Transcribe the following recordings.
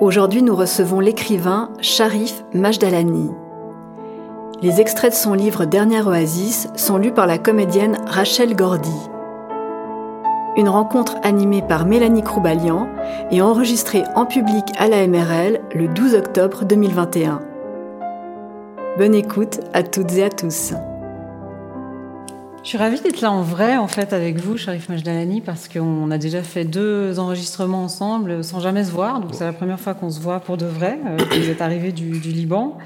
Aujourd'hui, nous recevons l'écrivain Sharif Majdalani. Les extraits de son livre Dernière Oasis sont lus par la comédienne Rachel Gordy. Une rencontre animée par Mélanie Croubalian et enregistrée en public à la MRL le 12 octobre 2021. Bonne écoute à toutes et à tous. Je suis ravie d'être là en vrai, en fait, avec vous, Sharif Majdalani, parce qu'on a déjà fait deux enregistrements ensemble sans jamais se voir. Donc, c'est la première fois qu'on se voit pour de vrai. Euh, vous êtes arrivé du, Liban.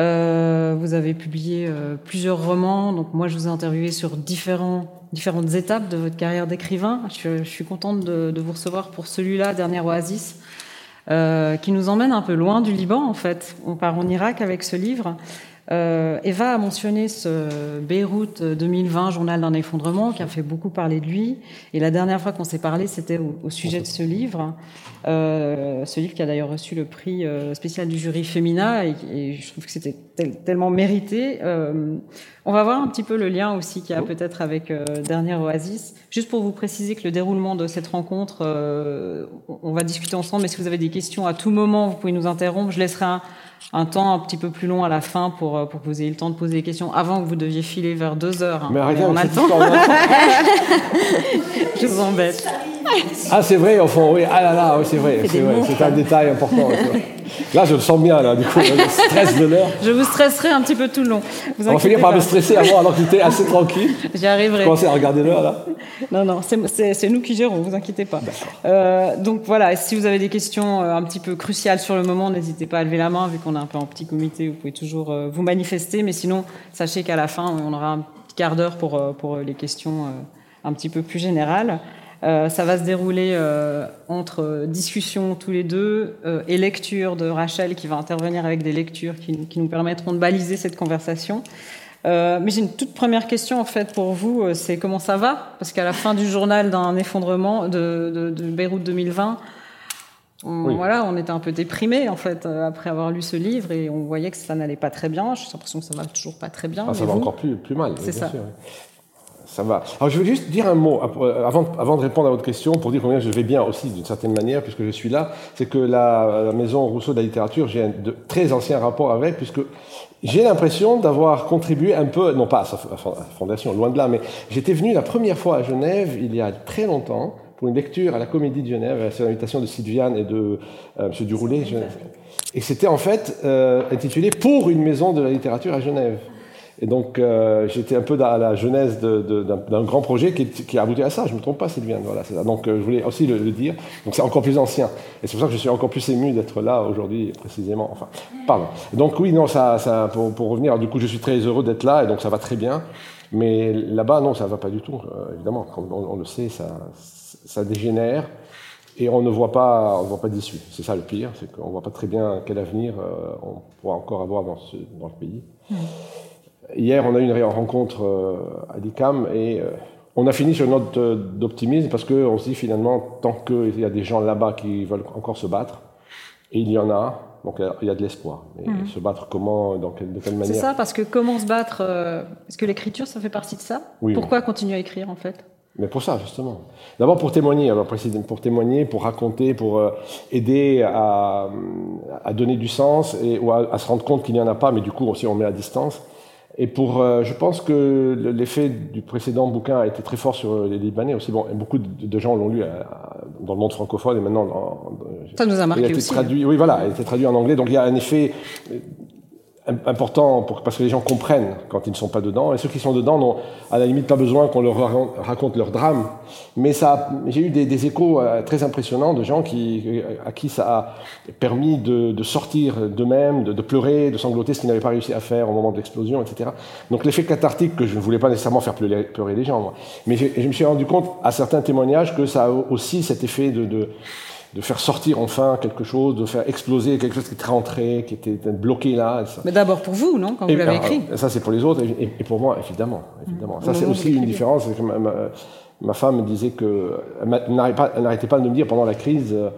Euh, vous avez publié euh, plusieurs romans. Donc, moi, je vous ai interviewé sur différentes étapes de votre carrière d'écrivain. Je, suis contente de, vous recevoir pour celui-là, Dernière Oasis, qui nous emmène un peu loin du Liban, en fait. On part en Irak avec ce livre. Euh, Eva a mentionné ce Beyrouth 2020, journal d'un effondrement, qui a fait beaucoup parler de lui. Et la dernière fois qu'on s'est parlé, c'était au, sujet de ce livre. Euh, ce livre qui a d'ailleurs reçu le prix euh, spécial du jury féminin, et, je trouve que c'était tellement mérité. Euh, on va voir un petit peu le lien aussi qu'il y a peut-être avec euh, Dernière Oasis. Juste pour vous préciser que le déroulement de cette rencontre, euh, on va discuter ensemble, mais si vous avez des questions à tout moment, vous pouvez nous interrompre. Je laisserai un un temps un petit peu plus long à la fin pour, euh, pour que vous ayez le temps de poser des questions avant que vous deviez filer vers deux heures. Hein. Mais arrêtez, on a le temps. Je vous embête. Ah, c'est vrai, au fond, oui. Ah là là, oui, c'est vrai. C'est un détail important. Là, je le sens bien, là, du coup, le stress de l'heure. Je vous stresserai un petit peu tout le long. Vous On va finir par me stresser avant, alors que j'étais assez tranquille. J'y arriverai. Commencez à regarder l'heure, là. Non, non, c'est nous qui gérons, vous inquiétez pas. Euh, donc voilà, si vous avez des questions euh, un petit peu cruciales sur le moment, n'hésitez pas à lever la main, vu qu'on est un peu en petit comité, vous pouvez toujours euh, vous manifester. Mais sinon, sachez qu'à la fin, on aura un petit quart d'heure pour, pour les questions un petit peu plus générales. Euh, ça va se dérouler euh, entre discussions tous les deux euh, et lecture de Rachel qui va intervenir avec des lectures qui, nous permettront de baliser cette conversation. mais j'ai une toute première question en fait pour vous, c'est comment ça va? Parce qu'à la fin du journal d'un effondrement de, Beyrouth 2020, on, voilà, on était un peu déprimé en fait après avoir lu ce livre et on voyait que ça n'allait pas très bien. J'ai l'impression que ça va toujours pas très bien. Ah, ça va encore plus, plus mal. C'est ça. Ça va. Alors je veux juste dire un mot euh, avant, avant de répondre à votre question, pour dire combien je vais bien aussi d'une certaine manière, puisque je suis là. C'est que la, maison Rousseau de la littérature, j'ai un de très anciens rapports avec, puisque j'ai l'impression d'avoir contribué un peu, non pas à sa fondation, loin de là, mais j'étais venu la première fois à Genève il y a très longtemps pour une lecture à la Comédie de Genève, c'est l'invitation de Sylviane et de euh, M. Duroulet. Et c'était en fait euh, intitulé Pour une maison de la littérature à Genève. Et donc, euh, j'étais un peu à la genèse d'un grand projet qui, a abouti à ça. Je ne me trompe pas, Sylviane. Voilà. Donc, euh, je voulais aussi le, dire. Donc, c'est encore plus ancien. Et c'est pour ça que je suis encore plus ému d'être là aujourd'hui, précisément. Enfin, pardon. Donc, oui, non, ça, ça pour, revenir, du coup, je suis très heureux d'être là et donc ça va très bien. Mais là-bas, non, ça ne va pas du tout. Euh, évidemment, comme on, le sait, ça, ça dégénère. Et on ne voit pas, pas d'issue. C'est ça le pire, c'est qu'on ne voit pas très bien quel avenir on pourra encore avoir dans le pays. Mmh. Hier, on a eu une rencontre euh, à l'ICAM et euh, on a fini sur une note d'optimisme parce qu'on se dit finalement, tant qu'il y a des gens là-bas qui veulent encore se battre, et il y en a, donc il y a de l'espoir. Mmh. se battre comment, dans de quelle manière C'est ça, parce que comment se battre euh, Est-ce que l'écriture, ça fait partie de ça? Pourquoi continuer à écrire en fait? Mais pour ça, justement. D'abord pour témoigner, alors pour témoigner, pour raconter, pour aider à, à, donner du sens et, ou à, à se rendre compte qu'il n'y en a pas, mais du coup aussi on met à distance. Et pour, euh, je pense que l'effet du précédent bouquin a été très fort sur euh, les Libanais aussi. Bon, beaucoup de, gens l'ont lu euh, dans le monde francophone et maintenant. Dans, ça nous a marqué il a été aussi. Traduit, Oui, voilà, il a été traduit en anglais. Donc il y a un effet important pour, parce que les gens comprennent quand ils ne sont pas dedans. Et ceux qui sont dedans n'ont à la limite pas besoin qu'on leur raconte leur drame. Mais ça, j'ai eu des, échos euh, très impressionnants de gens qui, euh, à qui ça a permis de, sortir d'eux-mêmes, de, pleurer, de sangloter, ce qu'ils n'avaient pas réussi à faire au moment de l'explosion, etc. Donc l'effet cathartique que je ne voulais pas nécessairement faire pleurer, pleurer les gens, moi. mais je me suis rendu compte à certains témoignages que ça a aussi cet effet de, de de faire sortir enfin quelque chose, de faire exploser quelque chose qui était rentré, qui était bloqué là. Mais d'abord pour vous, non, quand vous l'avez écrit Ça, c'est pour les autres, et, pour moi, évidemment. évidemment. Ça, c'est aussi une différence. Ma, femme me disait que. Elle n'arrêtait pas, de me dire pendant la crise. Euh,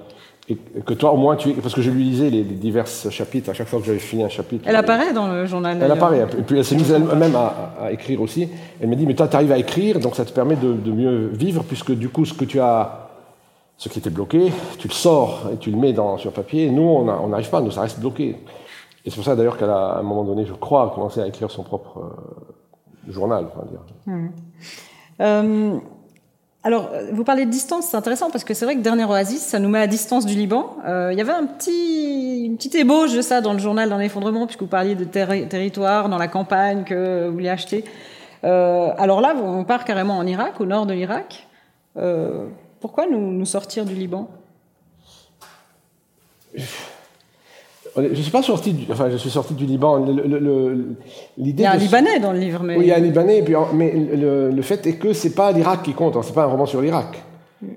et que toi, au moins, tu Parce que je lui lisais les, divers chapitres, à chaque fois que j'avais fini un chapitre. Elle apparaît dans le journal Elle apparaît. Et puis elle s'est mise elle-même à, écrire aussi. Elle m'a dit Mais toi, tu arrives à écrire, donc ça te permet de, de mieux vivre, puisque du coup, ce que tu as ce qui était bloqué, tu le sors et tu le mets sur papier. Nous, on n'arrive pas, nous, ça reste bloqué. Et c'est pour ça d'ailleurs qu'à un moment donné, je crois, a commencé à écrire son propre euh, journal. Va dire. Mmh. Euh, alors, vous parlez de distance, c'est intéressant parce que c'est vrai que Dernier Oasis, ça nous met à distance du Liban. Euh, il y avait un petit, une petite ébauche de ça dans le journal dans l'effondrement, puisque vous parliez de territoire dans la campagne que vous vouliez acheter. Euh, alors là, on part carrément en Irak, au nord de l'Irak. Euh, pourquoi nous, nous sortir du Liban? Je suis pas sorti, du, enfin, je suis sorti du Liban. il y a un Libanais dans le livre, mais oui, il y a un Libanais. Puis, mais le, fait est que c'est pas l'Irak qui compte. Hein, c'est pas un roman sur l'Irak.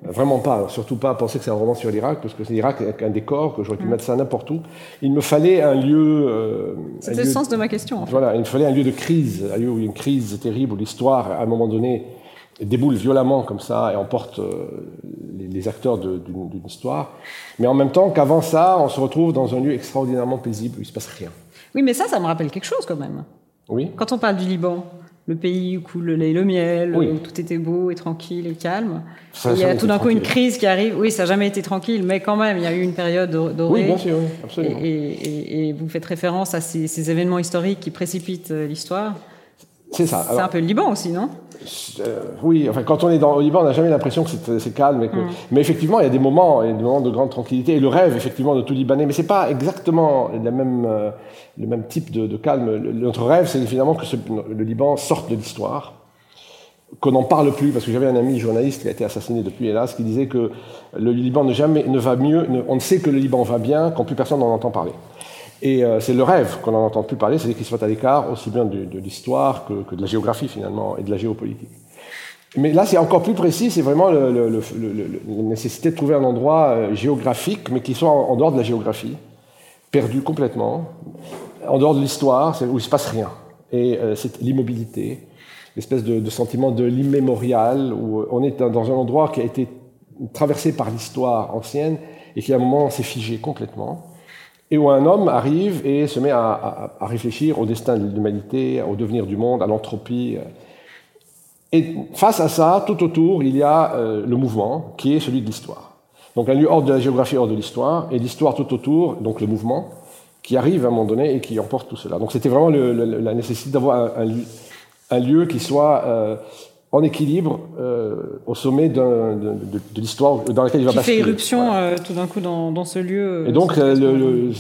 Vraiment pas. Surtout pas penser que c'est un roman sur l'Irak, parce que c'est l'Irak avec un décor que j'aurais pu mm. mettre ça n'importe où. Il me fallait un lieu. Euh, C'était le sens de ma question. En fait. Voilà, il me fallait un lieu de crise, un lieu où il y a une crise terrible, où l'histoire, à un moment donné, déboule violemment comme ça et emporte euh, les, acteurs d'une histoire. Mais en même temps qu'avant ça, on se retrouve dans un lieu extraordinairement paisible où il ne se passe rien. Oui, mais ça, ça me rappelle quelque chose quand même. Oui. Quand on parle du Liban, le pays où coule le lait et le miel, où tout était beau et tranquille et calme. il y a tout d'un coup une crise qui arrive. Oui, ça n'a jamais été tranquille, mais quand même, il y a eu une période dorée. Oui, bien sûr, oui, absolument. Et, vous faites référence à ces, ces événements historiques qui précipitent euh, l'histoire. C'est ça. C'est un peu le Liban aussi, non? euh, oui, enfin, quand on est dans, au Liban, on n'a jamais l'impression que c'est calme. Et que, mm. Mais effectivement, il y a des moments, il y a des moments de grande tranquillité. Et le rêve, effectivement, de tout Libanais, mais c'est pas exactement la même, euh, le même type de, de calme. notre rêve, c'est finalement que le Liban sorte de l'histoire, qu'on n'en parle plus, parce que j'avais un ami journaliste qui a été assassiné depuis, hélas, qui disait que le Liban ne, jamais, ne va mieux, on ne sait que le Liban va bien quand plus personne n'en entend parler. Et euh, c'est le rêve qu'on n'en entend plus parler, c'est qu'il soit à l'écart aussi bien de, l'histoire que, de la géographie finalement et de la géopolitique. Mais là, c'est encore plus précis, c'est vraiment la nécessité de trouver un endroit euh, géographique, mais qui soit en, dehors de la géographie, perdu complètement, en dehors de l'histoire, où il ne se passe rien. Et euh, c'est l'immobilité, l'espèce de, de, sentiment de l'immémorial, où on est dans un endroit qui a été traversé par l'histoire ancienne et qui à un moment s'est figé complètement et où un homme arrive et se met à, réfléchir au destin de l'humanité, au devenir du monde, à l'entropie. Et face à ça, tout autour, il y a euh, le mouvement qui est celui de l'histoire. Donc un lieu hors de la géographie, hors de l'histoire, et l'histoire tout autour, donc le mouvement, qui arrive à un moment donné et qui emporte tout cela. Donc c'était vraiment la nécessité d'avoir un, lieu qui soit euh, en équilibre euh, au sommet de, de, l'histoire dans laquelle il va qui basculer. fait éruption euh, tout d'un coup dans, dans, ce lieu. Et donc euh, le,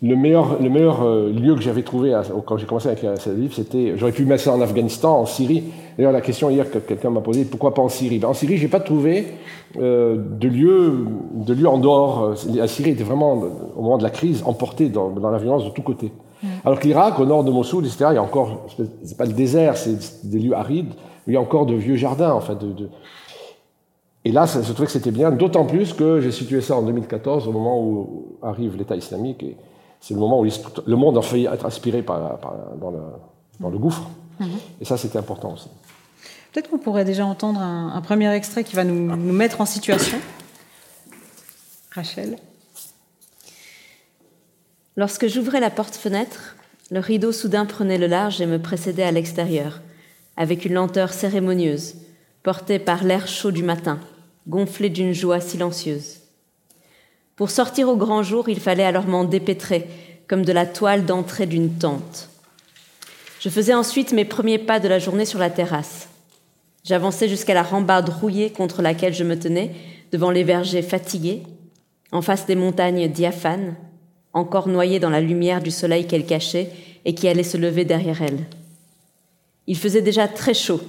le, meilleur, le meilleur lieu que j'avais trouvé quand j'ai commencé à écrire ce livre, c'était j'aurais pu mettre ça en Afghanistan, en Syrie. D'ailleurs la question hier que quelqu'un m'a posée, pourquoi pas en Syrie? Ben, En Syrie, j'ai pas trouvé de lieu de lieu en dehors. La Syrie était vraiment au moment de la crise emportée dans, dans la violence de tous côtés. Mm. Alors que l'Irak, au nord de Mossoul, etc., il y a encore, c'est pas le désert, c'est des lieux arides il y a encore de vieux jardins. En fait, de, Et là, je trouvais que c'était bien, d'autant plus que j'ai situé ça en 2014, au moment où arrive l'État islamique, et c'est le moment où le monde a failli être aspiré par, dans, le, dans, le, gouffre. Mhm. Et ça, c'était important aussi. Peut-être qu'on pourrait déjà entendre un, premier extrait qui va nous, nous mettre en situation. Rachel Lorsque j'ouvrais la porte-fenêtre, le rideau soudain prenait le large et me précédait à l'extérieur avec une lenteur cérémonieuse, portée par l'air chaud du matin, gonflé d'une joie silencieuse. Pour sortir au grand jour, il fallait alors m'en dépêtrer, comme de la toile d'entrée d'une tente. Je faisais ensuite mes premiers pas de la journée sur la terrasse. J'avançais jusqu'à la rambarde rouillée contre laquelle je me tenais, devant les vergers fatigués, en face des montagnes diaphanes, encore noyées dans la lumière du soleil qu'elles cachaient et qui allait se lever derrière elles. Il faisait déjà très chaud.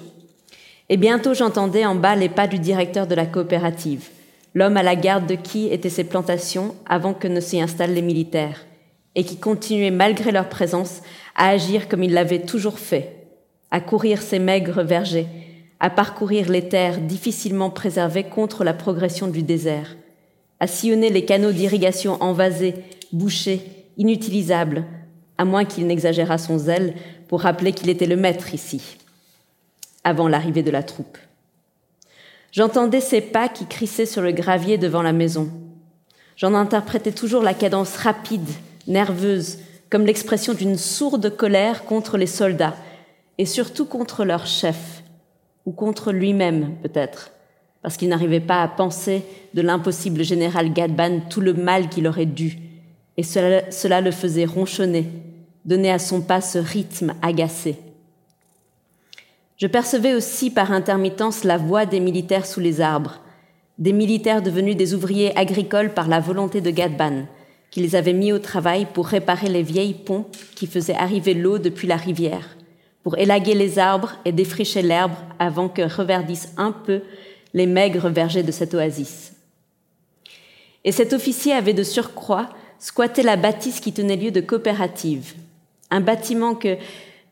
Et bientôt j'entendais en bas les pas du directeur de la coopérative, l'homme à la garde de qui étaient ces plantations avant que ne s'y installent les militaires, et qui continuait malgré leur présence à agir comme il l'avait toujours fait, à courir ces maigres vergers, à parcourir les terres difficilement préservées contre la progression du désert, à sillonner les canaux d'irrigation envasés, bouchés, inutilisables, à moins qu'il n'exagérât son zèle pour rappeler qu'il était le maître ici, avant l'arrivée de la troupe. J'entendais ses pas qui crissaient sur le gravier devant la maison. J'en interprétais toujours la cadence rapide, nerveuse, comme l'expression d'une sourde colère contre les soldats, et surtout contre leur chef, ou contre lui-même peut-être, parce qu'il n'arrivait pas à penser de l'impossible général Gadban tout le mal qu'il aurait dû, et cela, cela le faisait ronchonner, donner à son pas ce rythme agacé. Je percevais aussi par intermittence la voix des militaires sous les arbres, des militaires devenus des ouvriers agricoles par la volonté de Gadban, qui les avait mis au travail pour réparer les vieilles ponts qui faisaient arriver l'eau depuis la rivière, pour élaguer les arbres et défricher l'herbe avant que reverdissent un peu les maigres vergers de cette oasis. Et cet officier avait de surcroît squatté la bâtisse qui tenait lieu de coopérative, un bâtiment que,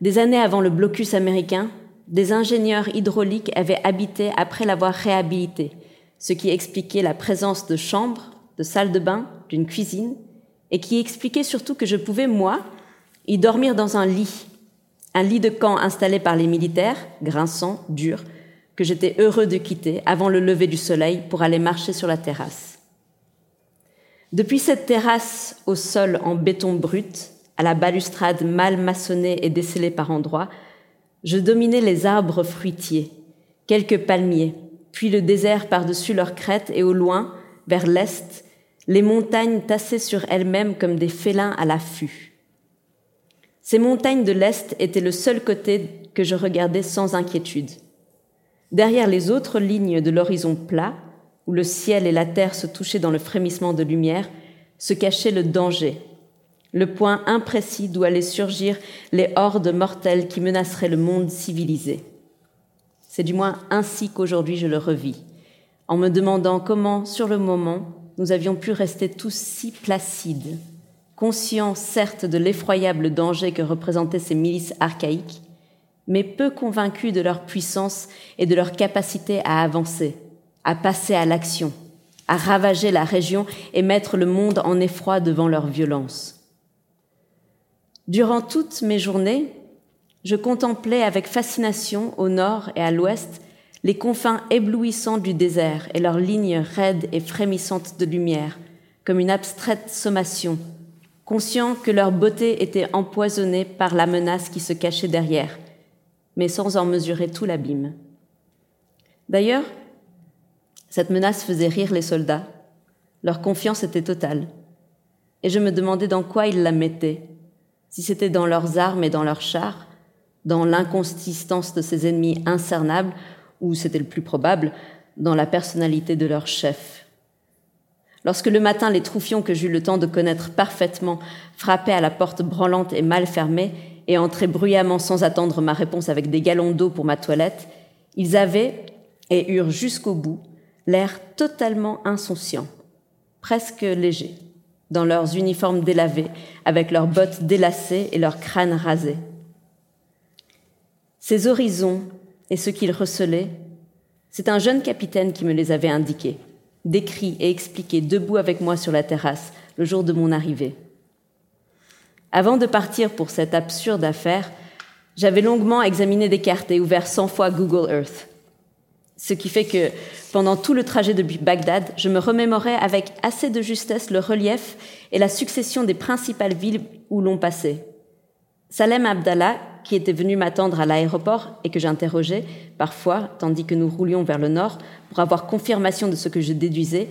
des années avant le blocus américain, des ingénieurs hydrauliques avaient habité après l'avoir réhabilité, ce qui expliquait la présence de chambres, de salles de bain, d'une cuisine, et qui expliquait surtout que je pouvais, moi, y dormir dans un lit, un lit de camp installé par les militaires, grinçant, dur, que j'étais heureux de quitter avant le lever du soleil pour aller marcher sur la terrasse. Depuis cette terrasse au sol en béton brut, à la balustrade mal maçonnée et descellée par endroits, je dominais les arbres fruitiers, quelques palmiers, puis le désert par-dessus leurs crêtes et au loin, vers l'est, les montagnes tassées sur elles-mêmes comme des félins à l'affût. Ces montagnes de l'est étaient le seul côté que je regardais sans inquiétude. Derrière les autres lignes de l'horizon plat, où le ciel et la terre se touchaient dans le frémissement de lumière, se cachait le danger, le point imprécis d'où allaient surgir les hordes mortelles qui menaceraient le monde civilisé. C'est du moins ainsi qu'aujourd'hui je le revis, en me demandant comment, sur le moment, nous avions pu rester tous si placides, conscients certes de l'effroyable danger que représentaient ces milices archaïques, mais peu convaincus de leur puissance et de leur capacité à avancer, à passer à l'action, à ravager la région et mettre le monde en effroi devant leur violence. Durant toutes mes journées, je contemplais avec fascination au nord et à l'ouest les confins éblouissants du désert et leurs lignes raides et frémissantes de lumière, comme une abstraite sommation, conscient que leur beauté était empoisonnée par la menace qui se cachait derrière, mais sans en mesurer tout l'abîme. D'ailleurs, cette menace faisait rire les soldats, leur confiance était totale, et je me demandais dans quoi ils la mettaient, si c'était dans leurs armes et dans leurs chars, dans l'inconsistance de ces ennemis incernables, ou c'était le plus probable, dans la personnalité de leur chef. Lorsque le matin les troufions que j'eus le temps de connaître parfaitement frappaient à la porte branlante et mal fermée et entraient bruyamment sans attendre ma réponse avec des galons d'eau pour ma toilette, ils avaient, et eurent jusqu'au bout, l'air totalement insouciant, presque léger dans leurs uniformes délavés, avec leurs bottes délacées et leurs crânes rasés. Ces horizons et ce qu'ils recelaient, c'est un jeune capitaine qui me les avait indiqués, décrits et expliqués debout avec moi sur la terrasse le jour de mon arrivée. Avant de partir pour cette absurde affaire, j'avais longuement examiné des cartes et ouvert cent fois Google Earth. Ce qui fait que pendant tout le trajet depuis Bagdad, je me remémorais avec assez de justesse le relief et la succession des principales villes où l'on passait. Salem Abdallah, qui était venu m'attendre à l'aéroport et que j'interrogeais parfois, tandis que nous roulions vers le nord, pour avoir confirmation de ce que je déduisais,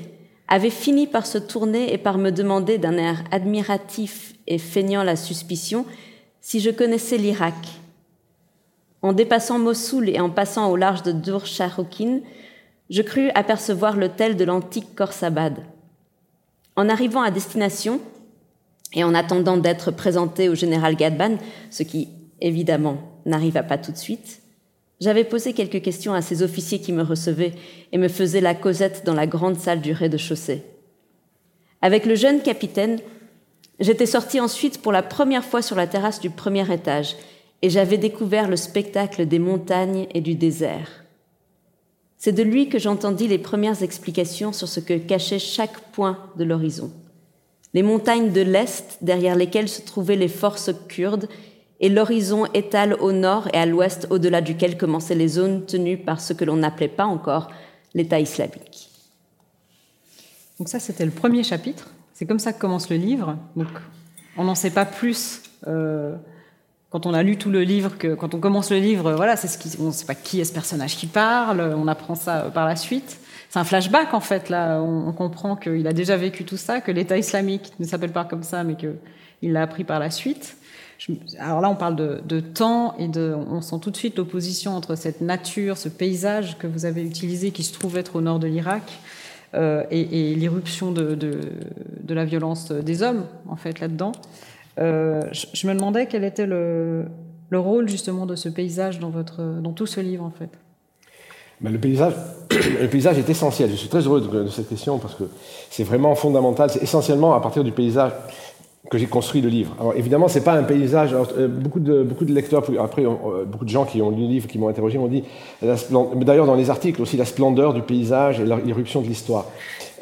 avait fini par se tourner et par me demander d'un air admiratif et feignant la suspicion si je connaissais l'Irak. En dépassant Mossoul et en passant au large de Dur je crus apercevoir l'hôtel de l'antique Khorsabad. En arrivant à destination, et en attendant d'être présenté au général Gadban, ce qui évidemment n'arriva pas tout de suite, j'avais posé quelques questions à ces officiers qui me recevaient et me faisaient la causette dans la grande salle du rez-de-chaussée. Avec le jeune capitaine, j'étais sorti ensuite pour la première fois sur la terrasse du premier étage et j'avais découvert le spectacle des montagnes et du désert. C'est de lui que j'entendis les premières explications sur ce que cachait chaque point de l'horizon. Les montagnes de l'Est, derrière lesquelles se trouvaient les forces kurdes, et l'horizon étal au nord et à l'ouest, au-delà duquel commençaient les zones tenues par ce que l'on n'appelait pas encore l'État islamique. Donc ça, c'était le premier chapitre. C'est comme ça que commence le livre. Donc on n'en sait pas plus. Euh quand on a lu tout le livre, que quand on commence le livre, voilà, c'est ce on ne sait pas qui est ce personnage qui parle, on apprend ça par la suite. C'est un flashback en fait là, on, comprend qu'il a déjà vécu tout ça, que l'État islamique ne s'appelle pas comme ça, mais qu'il l'a appris par la suite. alors là, on parle de, temps et de, on sent tout de suite l'opposition entre cette nature, ce paysage que vous avez utilisé, qui se trouve être au nord de l'Irak, euh, et, l'irruption de, la violence des hommes en fait là-dedans. Euh, je, me demandais quel était le, le, rôle justement de ce paysage dans, tout ce livre en fait. Ben, le, paysage, le paysage est essentiel. Je suis très heureux de, de cette question parce que c'est vraiment fondamental. C'est essentiellement à partir du paysage que j'ai construit le livre. Alors évidemment, c'est pas un paysage. Euh, beaucoup de beaucoup de lecteurs, après euh, beaucoup de gens qui ont lu le livre, qui m'ont interrogé, m'ont dit, d'ailleurs dans les articles aussi, la splendeur du paysage et l'irruption de l'histoire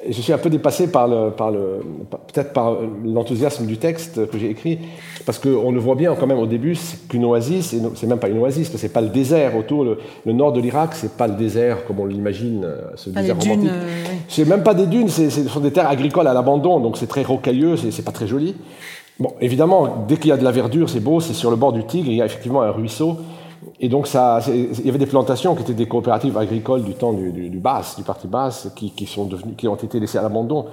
je suis un peu dépassé par le, par le, peut-être par l'enthousiasme du texte que j'ai écrit, parce qu'on le voit bien quand même au début, c'est qu'une oasis, c'est même pas une oasis, c'est pas le désert autour. Le, nord de l'Irak, c'est pas le désert comme on l'imagine, euh, ce désert romantique. Euh, c'est même pas des dunes, ce sont des terres agricoles à l'abandon, donc c'est très rocailleux, c'est pas très joli. Bon, évidemment, dès qu'il y a de la verdure, c'est beau, c'est sur le bord du Tigre, il y a effectivement un ruisseau. Et donc, ça, il y avait des plantations qui étaient des coopératives agricoles du temps du, du, du du parti basse, qui, qui, sont devenues, qui ont été laissées à l'abandon.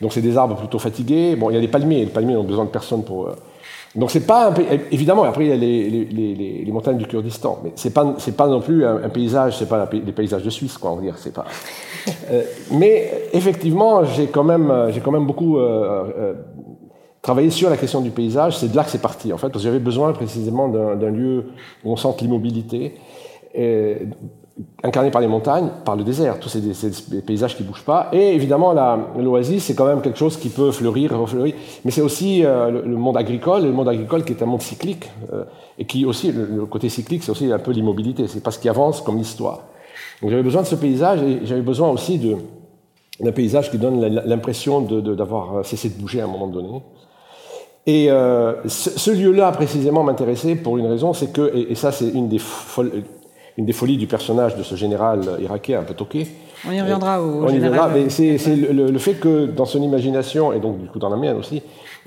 Donc, c'est des arbres plutôt fatigués. Bon, il y a les palmiers. Les palmiers n'ont besoin de personne pour. Euh, donc, c'est pas un évidemment. Après, il y a les, les, les, les montagnes du Kurdistan, mais c'est pas c'est pas non plus un, paysage. C'est pas des paysages de Suisse, quoi. On va dire. C'est pas. Euh, mais effectivement, j'ai quand même j'ai quand même beaucoup euh, euh travailler sur la question du paysage, c'est de là que c'est parti, en fait, parce j'avais besoin précisément d'un lieu où on sente l'immobilité, incarné par les montagnes, par le désert, tous ces, paysages qui bougent pas. Et évidemment, l'oasis, c'est quand même quelque chose qui peut fleurir, refleurir. Mais c'est aussi euh, le, monde agricole, le monde agricole qui est un monde cyclique, euh, et qui aussi, le, côté cyclique, c'est aussi un peu l'immobilité. C'est parce qu'il avance comme l'histoire. Donc j'avais besoin de ce paysage, et j'avais besoin aussi d'un paysage qui donne l'impression d'avoir cessé de bouger à un moment donné. Et euh, ce, lieu-là, précisément, m'intéressait pour une raison, c'est que, et, ça c'est une des, une des folies du personnage de ce général irakien un peu toqué. On y reviendra au on général. mais c'est le, fait que dans son imagination, et donc du coup dans la mienne aussi,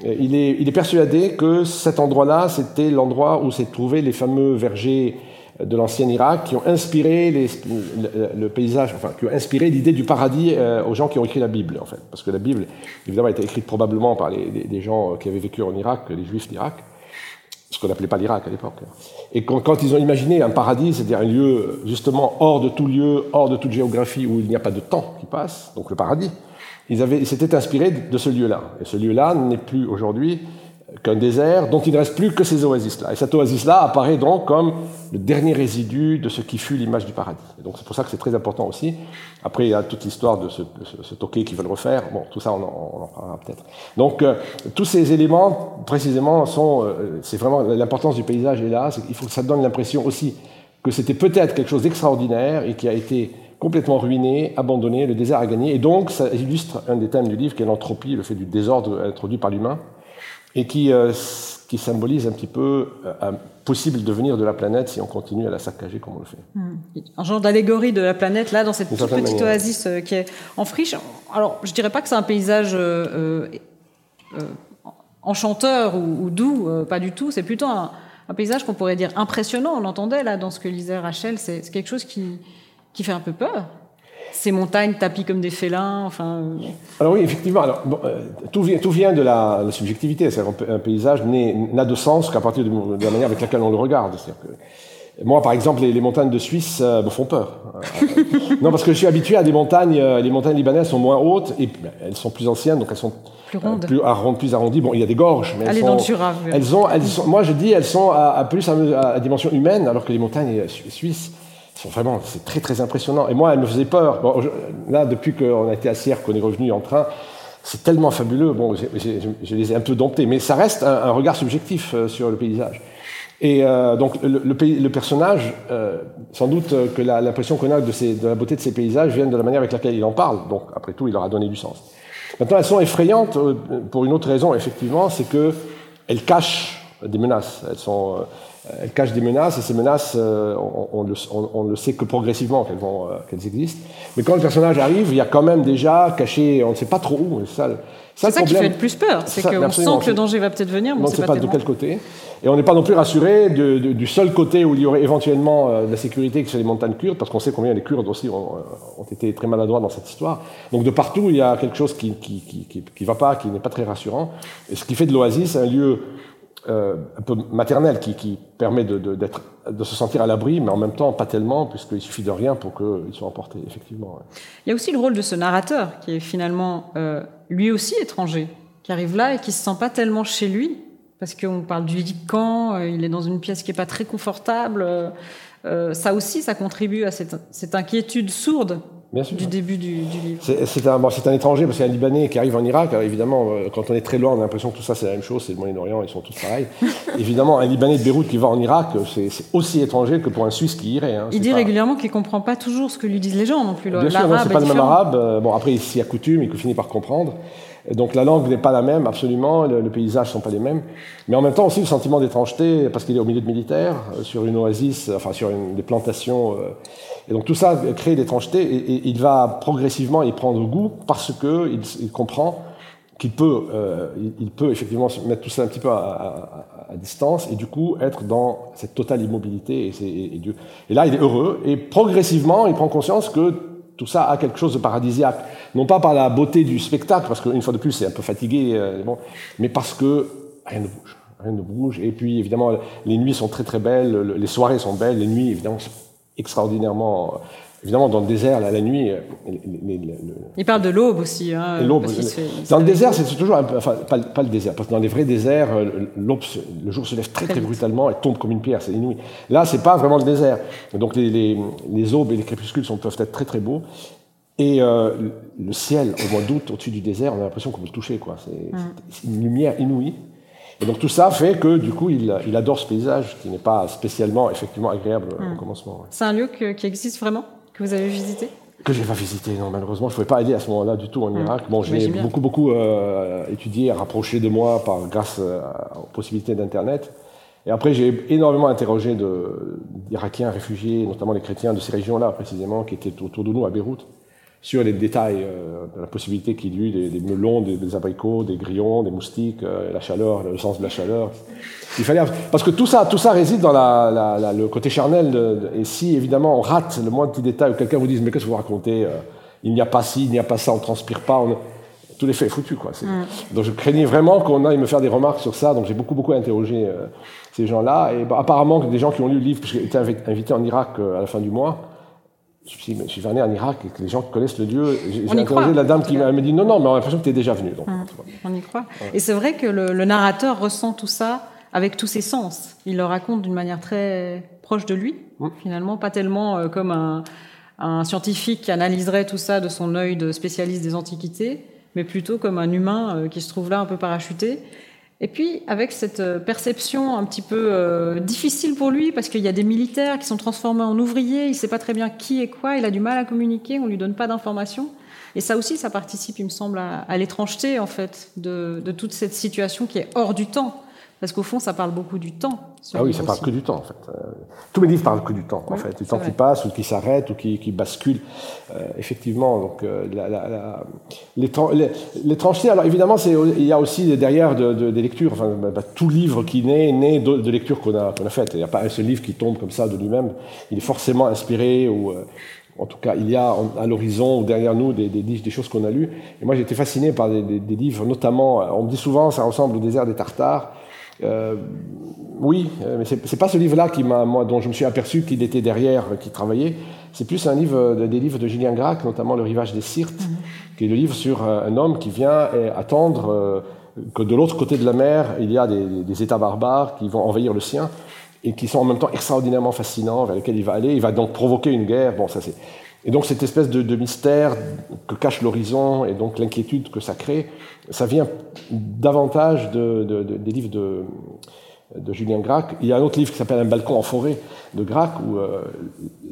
euh, il est, il est persuadé que cet endroit-là, c'était l'endroit où s'est trouvé les fameux vergers de l'ancien Irak qui ont inspiré le, paysage, enfin, qui ont inspiré l'idée du paradis euh, aux gens qui ont écrit la Bible, en fait. Parce que la Bible, évidemment, a été écrite probablement par les, gens qui avaient vécu en Irak, les Juifs d'Irak, ce qu'on n'appelait pas l'Irak à l'époque. Et quand, quand, ils ont imaginé un paradis, c'est-à-dire un lieu justement hors de tout lieu, hors de toute géographie, où il n'y a pas de temps qui passe, donc le paradis, ils s'étaient inspirés de ce lieu-là. Et ce lieu-là n'est plus aujourd'hui qu'un désert dont il ne reste plus que ces oasis-là. Et cette oasis-là apparaît donc comme le dernier résidu de ce qui fut l'image du paradis. Et donc c'est pour ça que c'est très important aussi. Après, il y a toute l'histoire de ce, ce, toqué qui veulent refaire. Bon, tout ça, on en, parlera peut-être. Donc euh, tous ces éléments, précisément, sont, euh, c'est vraiment l'importance du paysage est là. il faut que ça donne l'impression aussi que c'était peut-être quelque chose d'extraordinaire et qui a été complètement ruiné, abandonné, le désert a gagné. Et donc, ça illustre un des thèmes du livre qui est l'entropie, le fait du désordre introduit par l'humain et qui, euh, qui symbolise un petit peu euh, un possible devenir de la planète si on continue à la saccager comme on le fait. Hmm. Un genre d'allégorie de la planète, là, dans cette petite oasis euh, qui est en friche. Alors, je dirais pas que c'est un paysage enchanteur ou, doux, pas du tout. C'est plutôt un, un paysage qu'on pourrait dire impressionnant. On l'entendait là dans ce que lisait Rachel. C'est quelque chose qui, qui fait un peu peur ces montagnes tapies comme des félins enfin... Euh. Alors oui, effectivement. Alors, euh, tout, vient, tout vient de la, subjectivité. Un, paysage n'a de sens qu'à partir de, la manière avec laquelle on le regarde. Que, moi, par exemple, les, montagnes de Suisse euh, me font peur. non, parce que je suis habitué à des montagnes. les montagnes libanaises sont moins hautes et ben, elles sont plus anciennes, donc elles sont plus rondes, plus, plus arrondies. Bon, il y a des gorges, mais elles, sont, dans le elles ont, elles sont, moi, je dis, elles sont à, plus à, dimension humaine, alors que les montagnes suisses vraiment, c'est très très impressionnant. Et moi, elle me faisait peur. là, depuis qu'on a été à Sierre, qu'on est revenu en train, c'est tellement fabuleux. Bon, je les ai un peu domptés, mais ça reste un, regard subjectif euh, sur le paysage. Et euh, donc le, personnage, euh, sans doute que l'impression qu'on a de, la beauté de ces paysages vient de la manière avec laquelle il en parle. Donc après tout, il leur a donné du sens. Maintenant, elles sont effrayantes pour une autre raison, effectivement, c'est que elles cachent des menaces. Elles sont elle cache des menaces et ces menaces, euh, on, on, le, sait que progressivement qu'elles vont, euh, qu'elles existent. Mais quand le personnage arrive, il y a quand même déjà caché, on ne sait pas trop où. Ça, c'est ça, qui fait le plus peur, c'est qu'on sent que le danger va peut-être venir, mais on ne sait pas, de quel côté. Et on n'est pas non plus rassuré du seul côté où il y aurait éventuellement euh, de la sécurité, que c'est les montagnes kurdes, parce qu'on sait combien les Kurdes aussi ont, ont, été très maladroits dans cette histoire. Donc de partout, il y a quelque chose qui ne qui, qui, qui, va pas, qui n'est pas très rassurant. Et ce qui fait de l'oasis un lieu euh, un peu maternel qui, qui permet de, de, de, se sentir à l'abri, mais en même temps pas tellement, puisqu'il suffit de rien pour qu'ils soient emportés, effectivement. Il y a aussi le rôle de ce narrateur, qui est finalement euh, lui aussi étranger, qui arrive là et qui se sent pas tellement chez lui, parce qu'on parle du camp, euh, il est dans une pièce qui est pas très confortable. Ça aussi, ça contribue à cette, cette inquiétude sourde du début du, livre. C'est un, un, étranger, parce qu'il y a un Libanais qui arrive en Irak. évidemment, euh, quand on est très loin, on a l'impression que tout ça c'est la même chose, c'est le Moyen-Orient, ils sont tous pareils. évidemment, un Libanais de Beyrouth qui va en Irak, c'est aussi étranger que pour un Suisse qui irait. Hein, il dit régulièrement qu'il ne comprend pas toujours ce que lui disent les gens non plus. Bien sûr, c'est pas le même arabe. Euh, bon, après, il s'y accoutume, il finit par comprendre. Donc la langue n'est pas la même, absolument, le, le paysage ne sont pas les mêmes. Mais en même temps aussi le sentiment d'étrangeté, parce qu'il est au milieu de militaires, euh, sur une oasis, enfin sur une, des plantations. Et donc tout ça crée l'étrangeté et, il va progressivement y prendre goût parce que il, comprend qu'il peut, euh, il, peut effectivement mettre tout ça un petit peu à, distance et du coup être dans cette totale immobilité. Et, là, il est heureux et progressivement, il prend conscience que tout ça a quelque chose de paradisiaque. Non pas par la beauté du spectacle, parce qu'une fois de plus, c'est un peu fatigué, euh, mais parce que rien ne bouge. Rien ne bouge. Et puis, évidemment, les nuits sont très très belles, les soirées sont belles, les nuits, évidemment, extraordinairement. Évidemment, dans le désert, la nuit. Euh, Il parle de l'aube aussi. Hein, l'aube. Dans le désert, c'est toujours un peu. Enfin, pas, le désert, parce que dans les vrais déserts, euh, l'aube, le jour se lève très, très, brutalement et tombe comme une pierre, c'est inouï. Là, c'est pas vraiment le désert. Donc, les, les, aubes et les crépuscules sont, peuvent être très, très beaux. Et euh, le ciel, au mois d'août, au-dessus du désert, on a l'impression qu'on peut le toucher, quoi. C'est une lumière inouïe. Et donc tout ça fait que du coup, il, il adore ce paysage qui n'est pas spécialement effectivement agréable au hmm. commencement. C'est un lieu qui existe vraiment, que vous avez visité que j'ai pas visité, non, malheureusement, je ne pouvais pas aller à ce moment-là du tout en hmm. Irak. Bon, j'ai beaucoup, beaucoup euh, étudié, rapproché de moi par, grâce euh, aux possibilités d'Internet. Et après, j'ai énormément interrogé d'Irakiens réfugiés, notamment les chrétiens de ces régions-là, précisément, qui étaient autour de nous à Beyrouth sur les détails euh, de la possibilité qu'il y ait eu des, melons, des, abricots, des grillons, des moustiques, euh, la chaleur, le sens de la chaleur. Il fallait parce que tout ça, tout ça réside dans la, le côté charnel. et si évidemment on rate le moindre petit détail, ou quelqu'un vous dise mais qu'est-ce que vous racontez euh, Il n'y a pas ci, il n'y a pas ça, on transpire pas. On... Tout l'effet est foutu quoi. Mm. Donc je craignais vraiment qu'on aille me faire des remarques sur ça. Donc j'ai beaucoup beaucoup interrogé ces gens-là. Et bah, apparemment des gens qui ont lu le livre, puisque j'ai été invité en Irak à la fin du mois je suis, je suis venu en Irak et que les gens connaissent le lieu. J'ai interrogé la dame qui m'a dit non, non, mais on a l'impression que tu es déjà venu. Donc, hum, on y croit. Et c'est vrai que le, narrateur ressent tout ça avec tous ses sens. Il le raconte d'une manière très proche de lui, hum. finalement, pas tellement euh, comme un, un, scientifique qui analyserait tout ça de son œil de spécialiste des antiquités, mais plutôt comme un humain euh, qui se trouve là un peu parachuté et puis, avec cette euh, perception un petit peu euh, difficile pour lui, parce qu'il y a des militaires qui sont transformés en ouvriers, il ne sait pas très bien qui est quoi, il a du mal à communiquer, on ne lui donne pas d'informations. Et ça aussi, ça participe, il me semble, à, l'étrangeté, en fait, de, toute cette situation qui est hors du temps. Parce qu'au fond, ça parle beaucoup du temps. Ah oui, ça parle que du temps, en fait. Euh, tous mes livres parlent que du temps, en fait. Du temps qui passe, ou qui s'arrête, ou qui, qui bascule. Euh, effectivement, donc, euh, la, la, l'étrangeté, alors évidemment, il y a aussi derrière de, de, des lectures, enfin, bah, bah, tout livre qui naît, naît de, de lectures qu'on a, qu'on a faites. Il n'y a pas un seul livre qui tombe comme ça de lui-même. Il est forcément inspiré, ou en tout cas, il y a à l'horizon ou derrière nous des, des, des choses qu'on a lues. Et moi, j'ai été fasciné par des, des, livres, notamment, on me dit souvent, ça ressemble au désert des Tartares. Euh, oui, euh, mais c'est pas ce livre-là qui m'a, moi, dont je me suis aperçu qu'il était derrière, euh, qui travaillait. C'est plus un livre, des livres de Julien Gracq, notamment Le Rivage des Sirtes, mhm. qui est le livre sur un homme qui vient attendre que de l'autre côté de la mer, il y a des, des, États barbares qui vont envahir le sien et qui sont en même temps extraordinairement fascinants, vers lesquels il va aller. Il va donc provoquer une guerre. Bon, ça c'est. Et donc cette espèce de, mystère que cache l'horizon et donc l'inquiétude que ça crée, ça vient davantage de, de, des livres de, de Julien Gracq. Il y a un autre livre qui s'appelle Un balcon en forêt de Gracq, où euh,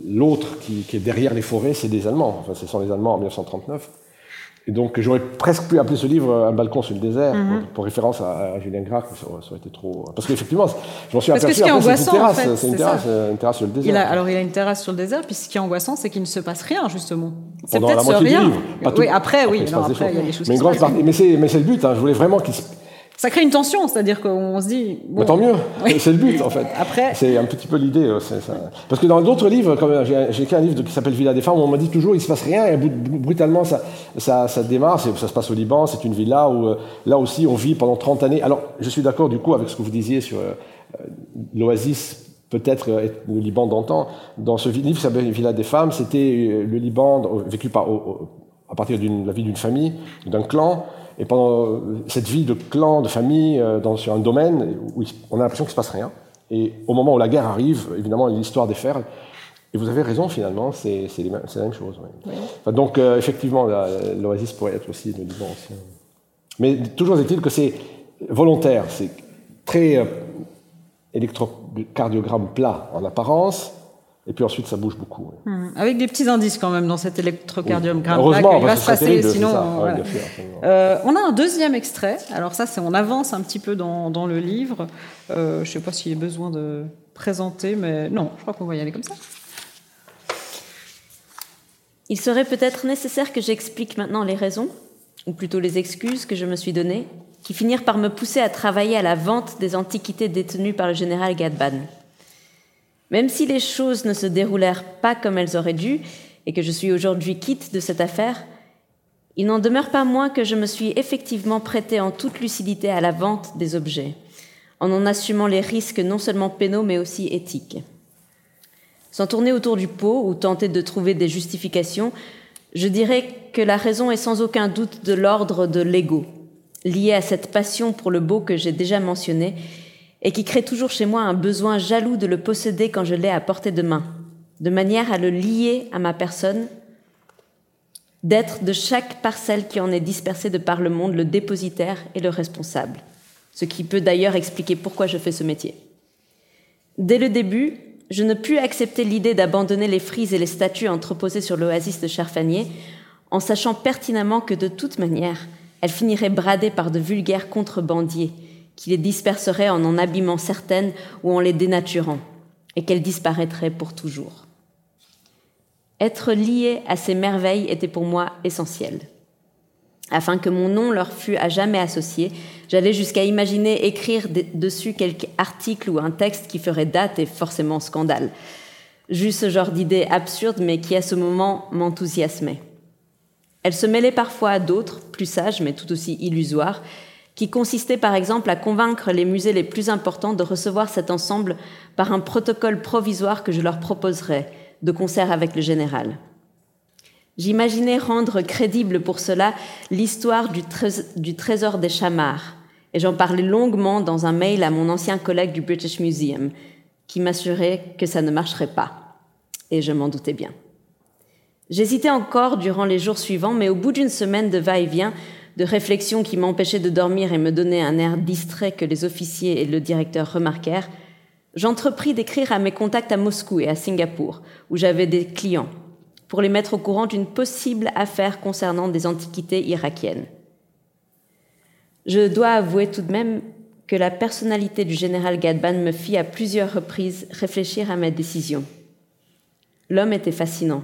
l'autre qui, qui, est derrière les forêts, c'est des Allemands. Enfin, ce sont les Allemands en 1939. Et donc j'aurais presque pu appeler ce livre Un balcon sur le désert, pour, référence à, Julien Gracq, ça, aurait été trop... Parce qu'effectivement, je m'en suis Parce aperçu, que ce qui est angoissant, c'est en fait, une, terrasse, une terrasse sur le désert. Il a, alors il a une terrasse sur le désert, puis ce qui est angoissant, c'est qu'il ne se passe rien, justement. C'est peut-être ce rien. livre. Pas tout- oui, après, oui, non, après, il y a des choses mais qui se mais c'est le but, hein, je voulais vraiment qu'il se... Ça crée une tension, c'est-à-dire qu'on se dit... bon, Mais tant mieux, Oui. c'est le but en fait. Après- C'est un petit peu l'idée. euh, ça. Parce que dans d'autres livres, comme j'ai écrit un livre qui s'appelle Villa des femmes, on m'a dit toujours il se passe rien et brut- brutalement ça, ça, ça démarre. Ça se passe au Liban, c'est une villa où euh, là aussi on vit pendant 30 années. Alors je suis d'accord du coup avec ce que vous disiez sur euh, euh, l'oasis. Peut-être euh, être le Liban d'antan. Dans ce livre qui s'appelle Villa des femmes, c'était euh, le Liban euh, vécu par, au- au- à partir de la vie d'une famille, d'un clan. Et pendant euh, cette vie de clan, de famille, euh, dans, sur un domaine où on a l'impression qu'il ne se passe rien. Et au moment où la guerre arrive, évidemment, l'histoire déferle. Et vous avez raison, finalement, c'est la même chose. oui. Enfin, donc, euh, effectivement, l'oasis pourrait être aussi le Liban ancien. Mais toujours est-il que c'est volontaire, c'est très euh, électrocardiogramme plat en apparence, et puis ensuite ça bouge beaucoup. oui. Hum, Avec des petits indices quand même dans cet électrocardiogramme. Heureusement, il va se passer, sinon... ça. Ouais, sûr. Euh, on a un deuxième extrait. Alors ça, c'est on avance un petit peu dans, dans le livre. Euh, je ne sais pas s'il y a besoin de présenter, mais non, je crois qu'on va y aller comme ça. Il serait peut-être nécessaire que j'explique maintenant les raisons, ou plutôt les excuses que je me suis données, qui finirent par me pousser à travailler à la vente des antiquités détenues par le général Gadban. Même si les choses ne se déroulèrent pas comme elles auraient dû, et que je suis aujourd'hui quitte de cette affaire, il n'en demeure pas moins que je me suis effectivement prêtée en toute lucidité à la vente des objets, en en assumant les risques non seulement pénaux mais aussi éthiques. Sans tourner autour du pot ou tenter de trouver des justifications, je dirais que la raison est sans aucun doute de l'ordre de l'ego, liée à cette passion pour le beau que j'ai déjà mentionné et qui crée toujours chez moi un besoin jaloux de le posséder quand je l'ai à portée de main, de manière à le lier à ma personne, d'être de chaque parcelle qui en est dispersée de par le monde le dépositaire et le responsable, ce qui peut d'ailleurs expliquer pourquoi je fais ce métier. Dès le début, je ne pus accepter l'idée d'abandonner les frises et les statues entreposées sur l'oasis de Cherfanier, en sachant pertinemment que de toute manière, elles finiraient bradées par de vulgaires contrebandiers, qui les disperseraient en en abîmant certaines ou en les dénaturant, et qu'elles disparaîtraient pour toujours. Être lié à ces merveilles était pour moi essentiel. Afin que mon nom leur fût à jamais associé, j'allais jusqu'à imaginer écrire de- dessus quelque article ou un texte qui ferait date et forcément scandale. Juste ce genre d'idée absurde mais qui à ce moment m'enthousiasmait. Elle se mêlait parfois à d'autres, plus sages mais tout aussi illusoires, qui consistaient par exemple à convaincre les musées les plus importants de recevoir cet ensemble par un protocole provisoire que je leur proposerais, de concert avec le général. J'imaginais rendre crédible pour cela l'histoire du, trés- du trésor des chamards, et j'en parlais longuement dans un mail à mon ancien collègue du British Museum, qui m'assurait que ça ne marcherait pas. Et je m'en doutais bien. J'hésitais encore durant les jours suivants, mais au bout d'une semaine de va-et-vient, de réflexions qui m'empêchaient de dormir et me donnaient un air distrait que les officiers et le directeur remarquèrent, j'entrepris d'écrire à mes contacts à Moscou et à Singapour, où j'avais des clients, pour les mettre au courant d'une possible affaire concernant des antiquités irakiennes. Je dois avouer tout de même que la personnalité du général Gadban me fit à plusieurs reprises réfléchir à mes décisions. L'homme était fascinant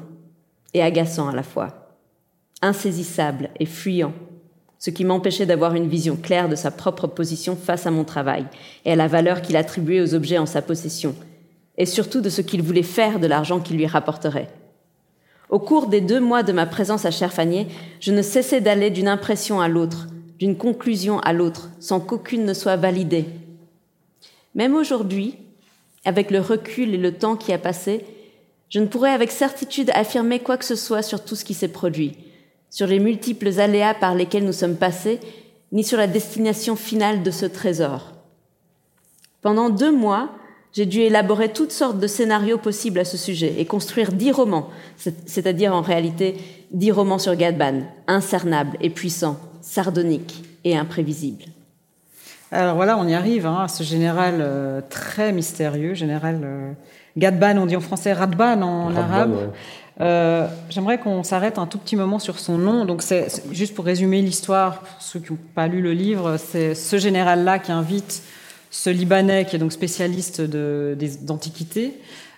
et agaçant à la fois, insaisissable et fuyant, ce qui m'empêchait d'avoir une vision claire de sa propre position face à mon travail et à la valeur qu'il attribuait aux objets en sa possession, et surtout de ce qu'il voulait faire de l'argent qu'il lui rapporterait. Au cours des deux mois de ma présence à Cherfanier, je ne cessais d'aller d'une impression à l'autre, d'une conclusion à l'autre, sans qu'aucune ne soit validée. Même aujourd'hui, avec le recul et le temps qui a passé, je ne pourrais avec certitude affirmer quoi que ce soit sur tout ce qui s'est produit, sur les multiples aléas par lesquels nous sommes passés, ni sur la destination finale de ce trésor. Pendant deux mois, j'ai dû élaborer toutes sortes de scénarios possibles à ce sujet et construire dix romans, c'est- c'est-à-dire en réalité dix romans sur Gadban, incernables et puissants, sardoniques et imprévisibles. Alors voilà, on y arrive hein, à ce général euh, très mystérieux, général euh, Gadban, on dit en français Radban en Radban, arabe. ouais. Euh, J'aimerais qu'on s'arrête un tout petit moment sur son nom. Donc, juste pour résumer l'histoire, ceux qui n'ont pas lu le livre, c'est ce général-là qui invite ce Libanais, qui est donc spécialiste d'antiquité,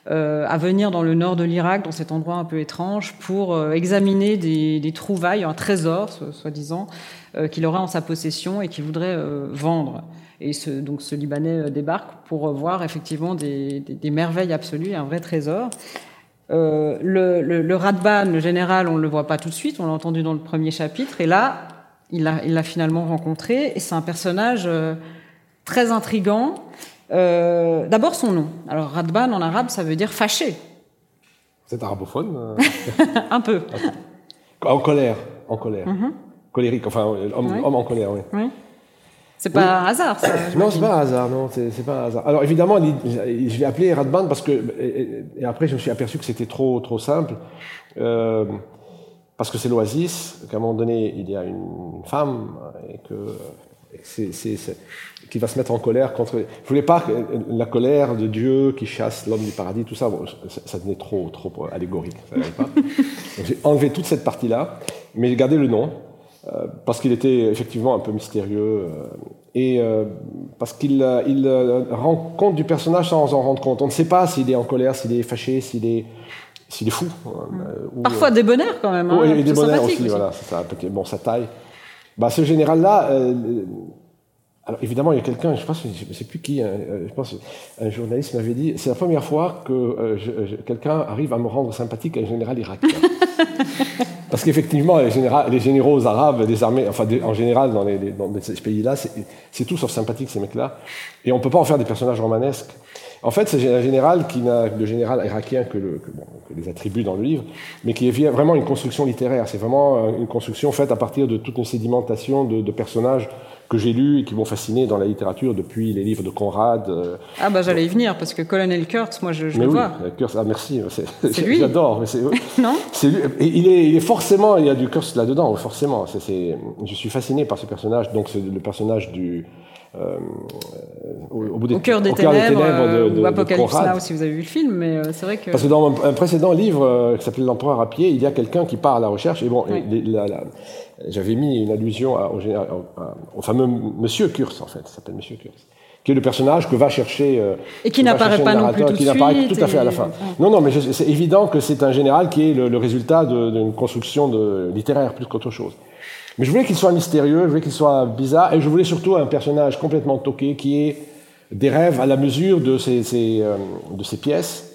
euh, à venir dans le nord de l'Irak, dans cet endroit un peu étrange, pour euh, examiner des, trouvailles, un trésor, soi-disant, qu'il aurait en sa possession et qu'il voudrait vendre. Et ce, donc ce Libanais débarque pour voir effectivement des, des merveilles absolues, un vrai trésor. Euh, le, le, le, Radban, le général, on ne le voit pas tout de suite, on l'a entendu dans le premier chapitre, et là, il l'a il finalement rencontré, et c'est un personnage euh, très intrigant. Euh, D'abord son nom. Alors Radban en arabe, ça veut dire fâché. C'est arabophone Un peu. En colère, en colère. Mm -hmm. Colérique, enfin, homme, oui. homme en colère, oui. oui. C'est pas oui. un hasard, ça. non, c'est pas un hasard, non, c'est pas un hasard. Alors évidemment, je l'ai appelé Radban parce que, et, et, après, je me suis aperçu que c'était trop, trop simple, euh, parce que c'est l'oasis, qu'à un moment donné, il y a une femme et que c'est qui va se mettre en colère contre. Je voulais pas la colère de Dieu qui chasse l'homme du paradis, tout ça, bon, ça, ça devenait trop, trop allégorique. J'ai enlevé toute cette partie-là, mais j'ai gardé le nom. Euh, parce qu'il était effectivement un peu mystérieux euh, et euh, parce qu'il il, rend compte du personnage sans en rendre compte. On ne sait pas s'il est en colère, s'il est fâché, s'il est, s'il est fou. Ou, Parfois des bonheurs quand même. Hein, oui, bonheurs aussi, aussi, voilà, ça. Bon, sa taille. Bah, ce général-là, alors évidemment, il y a quelqu'un, je ne sais plus qui, je pense, un journaliste m'avait dit, c'est la première fois que euh, quelqu'un arrive à me rendre sympathique à un général irakien. Parce qu'effectivement, les, généraux arabes des armées, enfin en général dans, ces pays-là, c'est tout sauf sympathique ces mecs-là. Et on ne peut pas en faire des personnages romanesques. En fait, c'est un général qui n'a le général irakien que, les attributs dans le livre, mais qui est vraiment une construction littéraire. C'est vraiment une construction faite à partir de toute une sédimentation de personnages que j'ai lus et qui m'ont fasciné dans la littérature depuis les livres de Conrad. Euh, ah bah j'allais y venir parce que Colonel Kurtz, moi je, je mais le oui, vois. Kurtz, ah merci, c'est lui. J'adore. non C'est lui. Et il est, il est forcément, il y a du Kurtz là-dedans, forcément. C est, c est, je suis fasciné par ce personnage. Donc c'est le personnage du euh, au, au, bout des, au cœur des, au ténèbres, des ténèbres de, de, ou Apocalypse Now si vous avez vu le film, mais euh, c'est vrai que parce que dans un, précédent livre euh, qui s'appelait L'empereur à pied, il y a quelqu'un qui part à la recherche et bon, oui. J'avais mis une allusion à, au, à, au, fameux Monsieur Kurz en fait, il s'appelle Monsieur Kurz qui est le personnage que va chercher euh, et qui n'apparaît pas non plus tout qui tout à fait et... à la fin. Non, non, mais c'est évident que c'est un général qui est le, le résultat d'une construction de, littéraire plus qu'autre chose. Mais je voulais qu'il soit mystérieux, je voulais qu'il soit bizarre, et je voulais surtout un personnage complètement toqué qui ait des rêves à la mesure de ses, ses, euh, de ses pièces.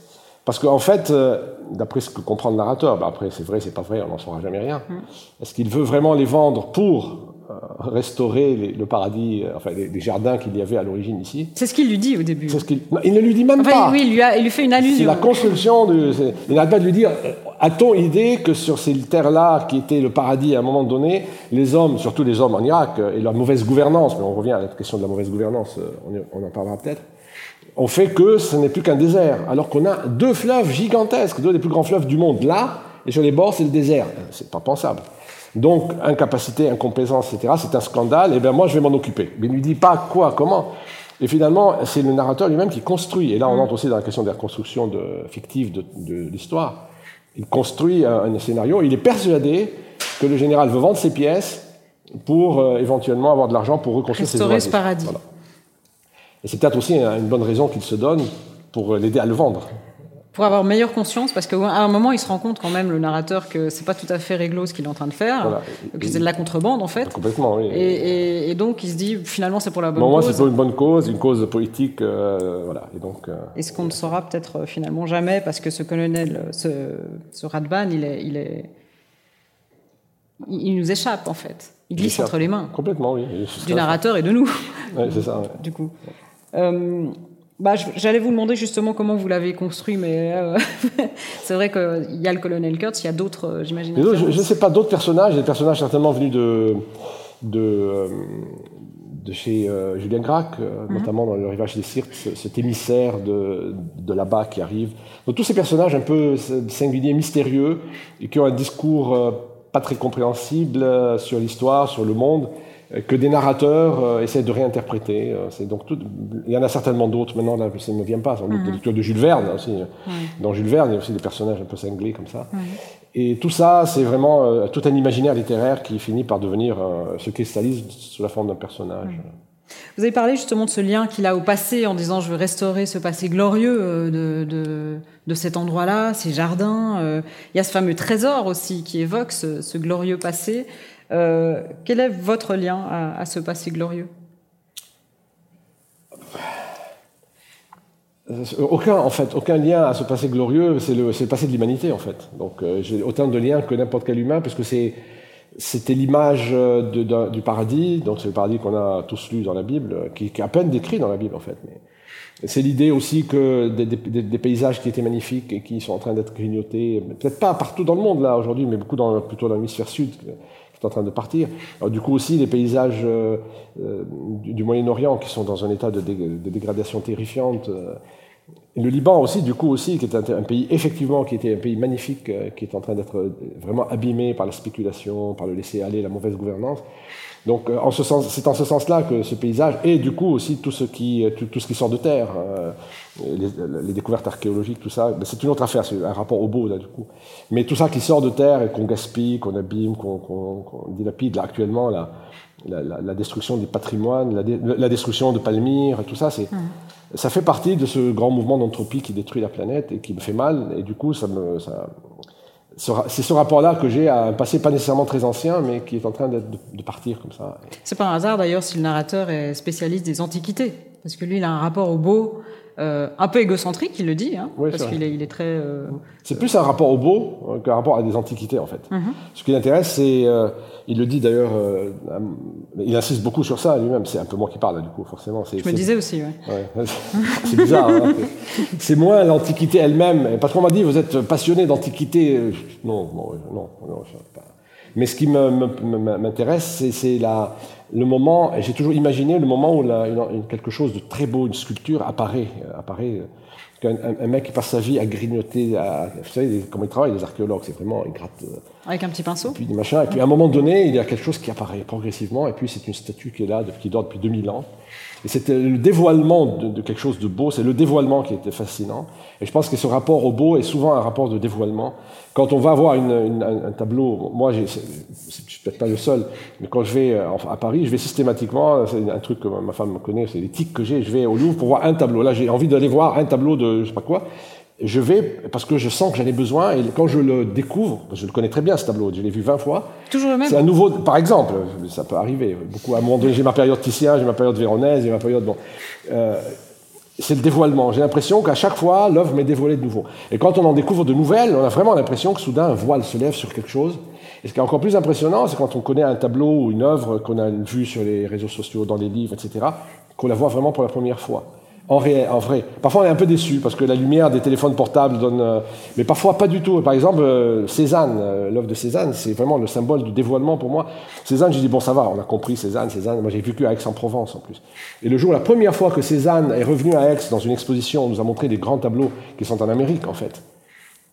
Parce qu'en fait, euh, d'après ce que comprend le narrateur, bah après c'est vrai, c'est pas vrai, on n'en saura jamais rien. Mm. Est-ce qu'il veut vraiment les vendre pour euh, restaurer les, le paradis, euh, enfin les, les jardins qu'il y avait à l'origine ici? C'est ce qu'il lui dit au début. Ce il, non, il ne lui dit même enfin, pas. Oui, il lui, a, il lui fait une allusion. C'est la construction de. Il n'arrête pas de lui dire a-t-on idée que sur ces terres-là, qui étaient le paradis à un moment donné, les hommes, surtout les hommes en Irak, et leur mauvaise gouvernance, mais on revient à la question de la mauvaise gouvernance, on, on en parlera peut-être, ont fait que ce n'est plus qu'un désert, alors qu'on a deux fleuves gigantesques, deux des plus grands fleuves du monde là, et sur les bords, c'est le désert. C'est pas pensable. Donc, incapacité, incompétence, etc., c'est un scandale, et bien moi je vais m'en occuper. Mais il ne lui dit pas quoi, comment. Et finalement, c'est le narrateur lui-même qui construit. Et là, on entre aussi dans la question de la construction de, fictive de, de l'histoire. Il construit un, un, scénario. Il est persuadé que le général veut vendre ses pièces pour euh, éventuellement avoir de l'argent pour reconstruire Restaurer ses ce paradis. Voilà. Et c'est peut-être aussi une bonne raison qu'il se donne pour l'aider à le vendre. Pour avoir meilleure conscience, parce qu'à un moment, il se rend compte quand même, le narrateur, que c'est pas tout à fait réglo ce qu'il est en train de faire, voilà. que c'est de la contrebande en fait. Complètement, oui. Et, et, et donc, il se dit, finalement, c'est pour la bonne bon, cause. Moi, c'est pour une bonne cause, une cause politique, euh, voilà. Et donc. Euh, et ce qu'on ne saura peut-être finalement jamais, parce que ce colonel, ce, ce Radban, il est, il est, il nous échappe en fait. Il glisse entre les mains. Complètement, oui. Du narrateur et de nous. Oui, c'est ça. Ouais. du coup. Euh, bah, J'allais vous demander justement comment vous l'avez construit, mais euh, c'est vrai qu'il y a le colonel Kurtz, il y a d'autres, euh, j'imagine. Je ne sais pas, d'autres personnages, des personnages certainement venus de, de, de chez euh, Julien Gracq, mm -hmm. notamment dans Le Rivage des Cirques, cet émissaire de, de là-bas qui arrive. Donc tous ces personnages un peu singuliers, mystérieux, et qui ont un discours pas très compréhensible sur l'histoire, sur le monde, que des narrateurs essaient de réinterpréter. C'est donc tout, il y en a certainement d'autres. Maintenant, là, ça ne me vient pas. Sans doute mm -hmm. de Jules Verne aussi. Dans Jules Verne, il y a aussi des personnages un peu cinglés comme ça. Et tout ça, c'est vraiment tout un imaginaire littéraire qui finit par devenir se cristallise sous la forme d'un personnage. Vous avez parlé justement de ce lien qu'il a au passé en disant je veux restaurer ce passé glorieux de, de, de cet endroit-là, ces jardins. Il y a ce fameux trésor aussi qui évoque ce, ce glorieux passé. Euh, quel est votre lien à, ce passé glorieux? Aucun, en fait, aucun lien à ce passé glorieux, c'est le, le, passé de l'humanité, en fait. Donc, euh, j'ai autant de liens que n'importe quel humain, parce que c'est, c'était l'image du paradis, donc c'est le paradis qu'on a tous lu dans la Bible, qui, est à peine décrit dans la Bible, en fait. Mais c'est l'idée aussi que des, paysages qui étaient magnifiques et qui sont en train d'être grignotés, peut-être pas partout dans le monde, là, aujourd'hui, mais beaucoup dans, plutôt dans l'hémisphère sud, en train de partir. Du coup aussi les paysages euh, euh, du, Moyen-Orient qui sont dans un état de, dé, de dégradation terrifiante. Euh, et le Liban aussi, du coup aussi, qui est un, pays effectivement qui était un pays magnifique, qui est en train d'être vraiment abîmé par la spéculation, par le laisser aller, la mauvaise gouvernance. Donc, en ce sens, c'est en ce sens-là que ce paysage, et du coup aussi tout ce qui, tout, tout ce qui sort de terre, euh, les, les, découvertes archéologiques, tout ça, ben c'est une autre affaire, c'est un rapport au beau là du coup. Mais tout ça qui sort de terre et qu'on gaspille, qu'on abîme, qu'on qu qu dilapide, là actuellement, la, la, la, la, destruction des patrimoines, la, la, destruction de Palmyre, tout ça, c'est, mmh. ça fait partie de ce grand mouvement d'entropie qui détruit la planète et qui me fait mal, et du coup, ça me, ça, c'est ce rapport-là que j'ai à un passé pas nécessairement très ancien, mais qui est en train de, de partir comme ça. C'est pas un hasard d'ailleurs si le narrateur est spécialiste des antiquités, parce que lui, il a un rapport au beau euh, un peu égocentrique, il le dit, hein, oui, parce qu'il est, il est très. Euh... C'est plus un rapport au beau euh, qu'un rapport à des antiquités, en fait. Mm -hmm. Ce qui l'intéresse, c'est. Euh, il le dit d'ailleurs, il insiste beaucoup sur ça lui-même. C'est un peu moi qui parle, du coup, forcément. Je me disais aussi, ouais. ouais. c'est bizarre. hein, c'est moins l'antiquité elle-même. Parce qu'on m'a dit, vous êtes passionné d'antiquité. Non, non, non, non, pas. Mais ce qui m'intéresse, c'est la, le moment, j'ai toujours imaginé le moment où la, une, quelque chose de très beau, une sculpture apparaît, euh, apparaît euh, qu'un un, mec qui passe sa vie à grignoter, à, vous savez comment ils travaillent les archéologues, c'est vraiment ils grattent. Euh, Avec un petit pinceau. Et puis des machins, et puis à un moment donné, il y a quelque chose qui apparaît progressivement, et puis c'est une statue qui est là, qui dort depuis 2000 ans. Et c'était le dévoilement de, de, quelque chose de beau, c'est le dévoilement qui était fascinant. Et je pense que ce rapport au beau est souvent un rapport de dévoilement. Quand on va voir une, une, un, un, tableau, moi, je suis peut-être pas le seul, mais quand je vais à Paris, je vais systématiquement, c'est un truc que ma femme me connaît, c'est l'éthique que j'ai, je vais au Louvre pour voir un tableau. Là, j'ai envie d'aller voir un tableau de je sais pas quoi. Je vais parce que je sens que j'en ai besoin et quand je le découvre, je le connais très bien ce tableau, je l'ai vu 20 fois. Toujours le même. C'est un nouveau, par exemple, ça peut arriver. Beaucoup à un moment donné, j'ai ma période Titien, j'ai ma période Véronèse, j'ai ma période bon. Euh, c'est le dévoilement. J'ai l'impression qu'à chaque fois, l'œuvre m'est dévoilée de nouveau. Et quand on en découvre de nouvelles, on a vraiment l'impression que soudain un voile se lève sur quelque chose. Et ce qui est encore plus impressionnant, c'est quand on connaît un tableau ou une œuvre qu'on a vue sur les réseaux sociaux, dans les livres, etc., qu'on la voit vraiment pour la première fois. En, réel, en vrai. Parfois, on est un peu déçu parce que la lumière des téléphones portables donne. Euh, mais parfois, pas du tout. Par exemple, euh, Cézanne, euh, l'œuvre de Cézanne, c'est vraiment le symbole du dévoilement pour moi. Cézanne, j'ai dit, bon, ça va, on a compris Cézanne, Cézanne. Moi, j'ai vécu à Aix-en-Provence en plus. Et le jour, la première fois que Cézanne est revenu à Aix dans une exposition, on nous a montré des grands tableaux qui sont en Amérique, en fait.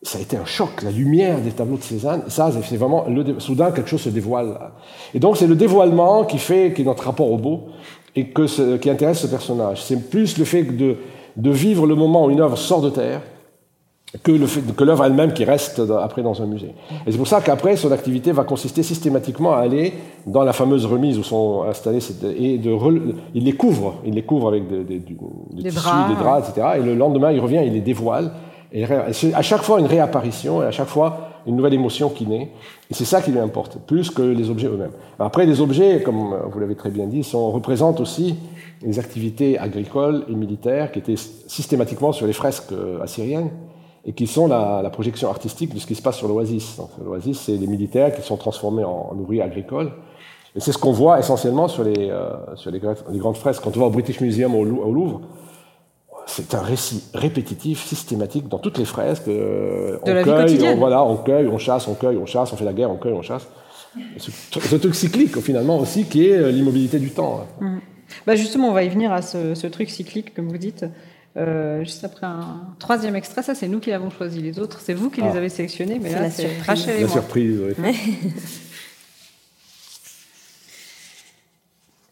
Ça a été un choc, la lumière des tableaux de Cézanne. Ça, c'est vraiment le, soudain quelque chose se dévoile. Et donc, c'est le dévoilement qui fait, qui est notre rapport au beau et que ce, qui intéresse ce personnage. C'est plus le fait de, de, vivre le moment où une œuvre sort de terre que, le fait, que l'œuvre elle-même qui reste après dans un musée. Et c'est pour ça qu'après, son activité va consister systématiquement à aller dans la fameuse remise où sont installés et de il les couvre, il les couvre avec des, des, des, des tissus, draps, des draps, etc. Et le lendemain, il revient, il les dévoile. Et à chaque fois une réapparition, et à chaque fois une nouvelle émotion qui naît. Et c'est ça qui lui importe, plus que les objets eux-mêmes. Après, les objets, comme vous l'avez très bien dit, représentent aussi les activités agricoles et militaires qui étaient systématiquement sur les fresques assyriennes et qui sont la, projection artistique de ce qui se passe sur l'oasis. L'oasis, c'est les militaires qui sont transformés en, en ouvriers agricoles. Et c'est ce qu'on voit essentiellement sur les, euh, grandes fresques. Quand on va au British Museum au, au Louvre, c'est un récit répétitif, systématique dans toutes les fresques. Euh, on la cueille, vie on, voilà, on cueille, on chasse, on cueille, on chasse, on fait la guerre, on cueille, on chasse. Ce truc cyclique, finalement, aussi, qui est euh, l'immobilité du temps. Mmh. Bah justement, on va y venir à ce, ce truc cyclique, comme vous dites. Euh, juste après un troisième extrait, ça c'est nous qui l'avons choisi. Les autres, c'est vous qui ah. les avez sélectionnés, mais là c'est Rachel et la moi. surprise, oui.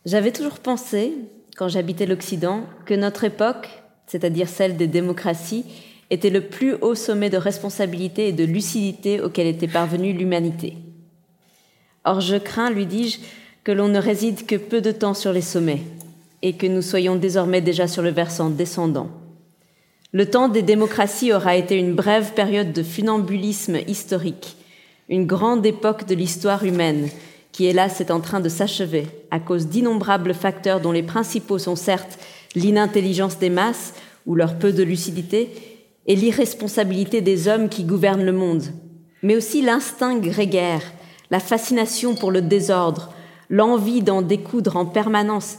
J'avais toujours pensé, quand j'habitais l'Occident, que notre époque, c'est-à-dire celle des démocraties, était le plus haut sommet de responsabilité et de lucidité auquel était parvenue l'humanité. Or je crains, lui dis-je, que l'on ne réside que peu de temps sur les sommets, et que nous soyons désormais déjà sur le versant descendant. Le temps des démocraties aura été une brève période de funambulisme historique, une grande époque de l'histoire humaine, qui hélas est en train de s'achever à cause d'innombrables facteurs dont les principaux sont certes l'inintelligence des masses ou leur peu de lucidité et l'irresponsabilité des hommes qui gouvernent le monde, mais aussi l'instinct grégaire, la fascination pour le désordre, l'envie d'en découdre en permanence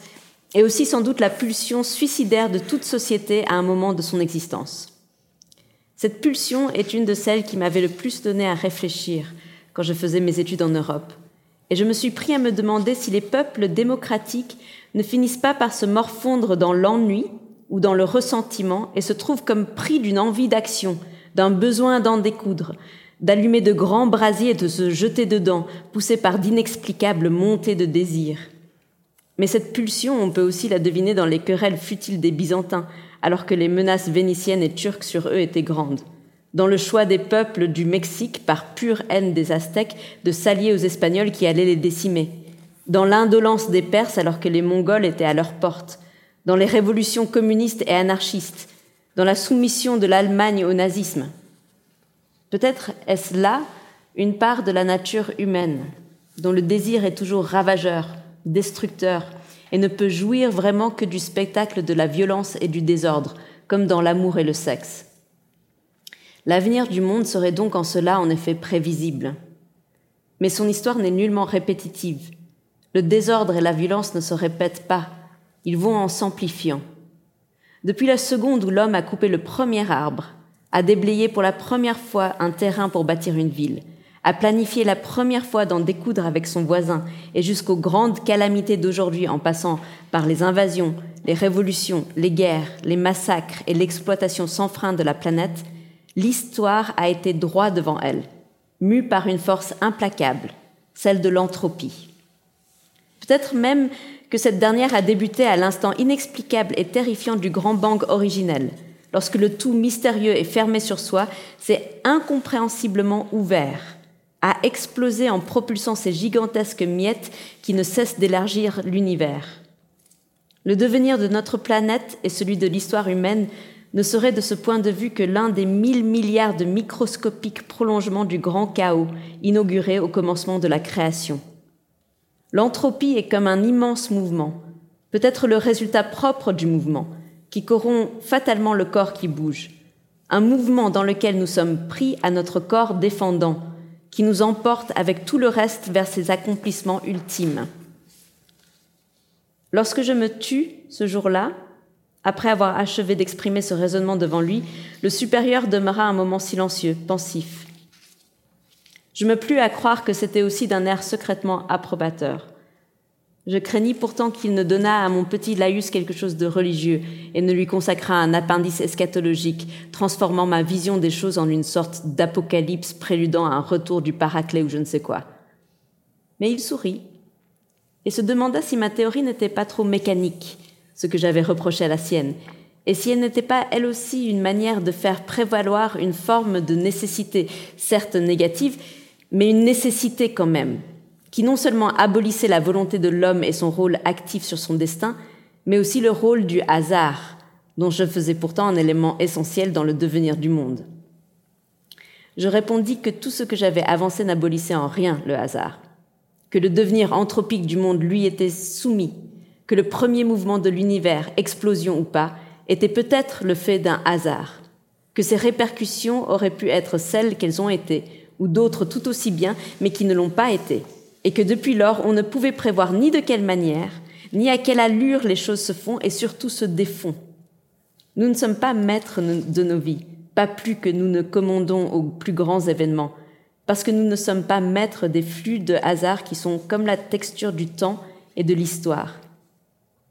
et aussi sans doute la pulsion suicidaire de toute société à un moment de son existence. Cette pulsion est une de celles qui m'avait le plus donné à réfléchir quand je faisais mes études en Europe. Et je me suis pris à me demander si les peuples démocratiques ne finissent pas par se morfondre dans l'ennui ou dans le ressentiment et se trouvent comme pris d'une envie d'action, d'un besoin d'en découdre, d'allumer de grands brasiers et de se jeter dedans, poussés par d'inexplicables montées de désir. Mais cette pulsion, on peut aussi la deviner dans les querelles futiles des Byzantins, alors que les menaces vénitiennes et turques sur eux étaient grandes. Dans le choix des peuples du Mexique, par pure haine des Aztèques, de s'allier aux Espagnols qui allaient les décimer. Dans l'indolence des Perses alors que les Mongols étaient à leur porte. Dans les révolutions communistes et anarchistes. Dans la soumission de l'Allemagne au nazisme. Peut-être est-ce là une part de la nature humaine, dont le désir est toujours ravageur, destructeur, et ne peut jouir vraiment que du spectacle de la violence et du désordre, comme dans l'amour et le sexe. L'avenir du monde serait donc en cela en effet prévisible. Mais son histoire n'est nullement répétitive. Le désordre et la violence ne se répètent pas, ils vont en s'amplifiant. Depuis la seconde où l'homme a coupé le premier arbre, a déblayé pour la première fois un terrain pour bâtir une ville, a planifié la première fois d'en découdre avec son voisin, et jusqu'aux grandes calamités d'aujourd'hui en passant par les invasions, les révolutions, les guerres, les massacres et l'exploitation sans frein de la planète, l'histoire a été droit devant elle, mue par une force implacable, celle de l'entropie. Peut-être même que cette dernière a débuté à l'instant inexplicable et terrifiant du grand bang originel, lorsque le tout mystérieux et fermé sur soi s'est incompréhensiblement ouvert, a explosé en propulsant ces gigantesques miettes qui ne cessent d'élargir l'univers. Le devenir de notre planète et celui de l'histoire humaine ne serait de ce point de vue que l'un des mille milliards de microscopiques prolongements du grand chaos inauguré au commencement de la création. L'entropie est comme un immense mouvement, peut-être le résultat propre du mouvement, qui corrompt fatalement le corps qui bouge, un mouvement dans lequel nous sommes pris à notre corps défendant, qui nous emporte avec tout le reste vers ses accomplissements ultimes. Lorsque je me tue ce jour-là, après avoir achevé d'exprimer ce raisonnement devant lui, le supérieur demeura un moment silencieux, pensif. Je me plus à croire que c'était aussi d'un air secrètement approbateur. Je craignis pourtant qu'il ne donnât à mon petit Laïus quelque chose de religieux et ne lui consacrât un appendice eschatologique, transformant ma vision des choses en une sorte d'apocalypse préludant à un retour du paraclet ou je ne sais quoi. Mais il sourit et se demanda si ma théorie n'était pas trop mécanique, ce que j'avais reproché à la sienne, et si elle n'était pas elle aussi une manière de faire prévaloir une forme de nécessité, certes négative, mais une nécessité quand même, qui non seulement abolissait la volonté de l'homme et son rôle actif sur son destin, mais aussi le rôle du hasard, dont je faisais pourtant un élément essentiel dans le devenir du monde. Je répondis que tout ce que j'avais avancé n'abolissait en rien le hasard, que le devenir anthropique du monde lui était soumis, que le premier mouvement de l'univers, explosion ou pas, était peut-être le fait d'un hasard, que ses répercussions auraient pu être celles qu'elles ont été, ou d'autres tout aussi bien, mais qui ne l'ont pas été, et que depuis lors on ne pouvait prévoir ni de quelle manière, ni à quelle allure les choses se font et surtout se défont. Nous ne sommes pas maîtres de nos vies, pas plus que nous ne commandons aux plus grands événements, parce que nous ne sommes pas maîtres des flux de hasard qui sont comme la texture du temps et de l'histoire.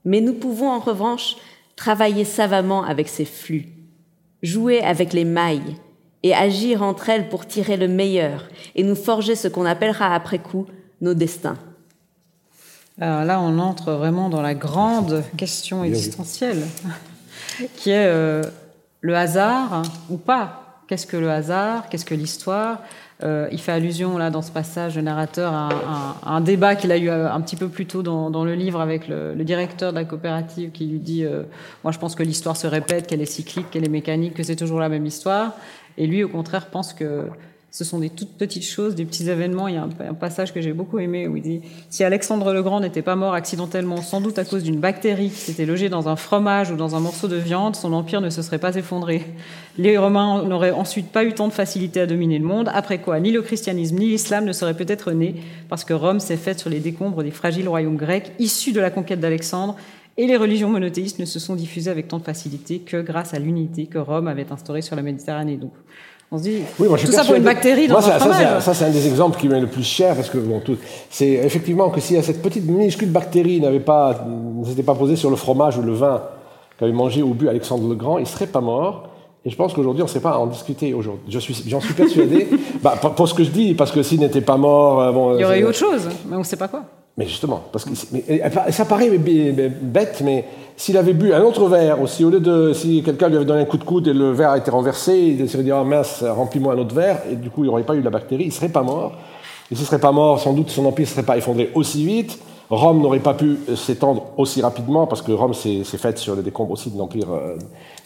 Mais nous pouvons en revanche travailler savamment avec ces flux, jouer avec les mailles et agir entre elles pour tirer le meilleur et nous forger ce qu'on appellera après coup nos destins. Alors là, on entre vraiment dans la grande question existentielle, qui est euh, le hasard ou pas. Qu'est-ce que le hasard? Qu'est-ce que l'histoire? Euh, il fait allusion là dans ce passage, le narrateur, à, un débat qu'il a eu euh, un petit peu plus tôt dans, le livre avec le, directeur de la coopérative qui lui dit euh, Moi je pense que l'histoire se répète, qu'elle est cyclique, qu'elle est mécanique, que c'est toujours la même histoire. Et lui au contraire pense que ce sont des toutes petites choses, des petits événements. Il y a un, passage que j'ai beaucoup aimé où il dit Si Alexandre le Grand n'était pas mort accidentellement, sans doute à cause d'une bactérie qui s'était logée dans un fromage ou dans un morceau de viande, son empire ne se serait pas effondré. Les Romains n'auraient ensuite pas eu tant de facilité à dominer le monde, après quoi ni le christianisme ni l'islam ne seraient peut-être nés, parce que Rome s'est faite sur les décombres des fragiles royaumes grecs issus de la conquête d'Alexandre, et les religions monothéistes ne se sont diffusées avec tant de facilité que grâce à l'unité que Rome avait instaurée sur la Méditerranée. Donc, on se dit, oui, moi, tout ça pour une bactérie dans moi, ça, ça, ça c'est un des exemples qui m'est le plus cher, parce que bon, c'est effectivement que si cette petite minuscule bactérie n'avait pas, ne s'était pas posée sur le fromage ou le vin qu'avait mangé ou bu Alexandre le Grand, il ne serait pas mort. Et je pense qu'aujourd'hui, on ne sait pas en discuter aujourd'hui. Suis, j'en suis persuadé. bah, pour ce que je dis, parce que s'il n'était pas mort, euh, bon, il y aurait eu autre chose, mais on ne sait pas quoi. Mais justement, parce que ça paraît bête, mais s'il avait bu un autre verre, ou si au lieu de, si quelqu'un lui avait donné un coup de coude et le verre a été renversé, il serait dit ah mince, remplis-moi un autre verre, et du coup il n'aurait pas eu la bactérie, il serait pas mort. Et s'il serait pas mort, sans doute son empire ne serait pas effondré aussi vite. Rome n'aurait pas pu s'étendre aussi rapidement parce que Rome s'est faite sur les décombres aussi de l'empire, euh,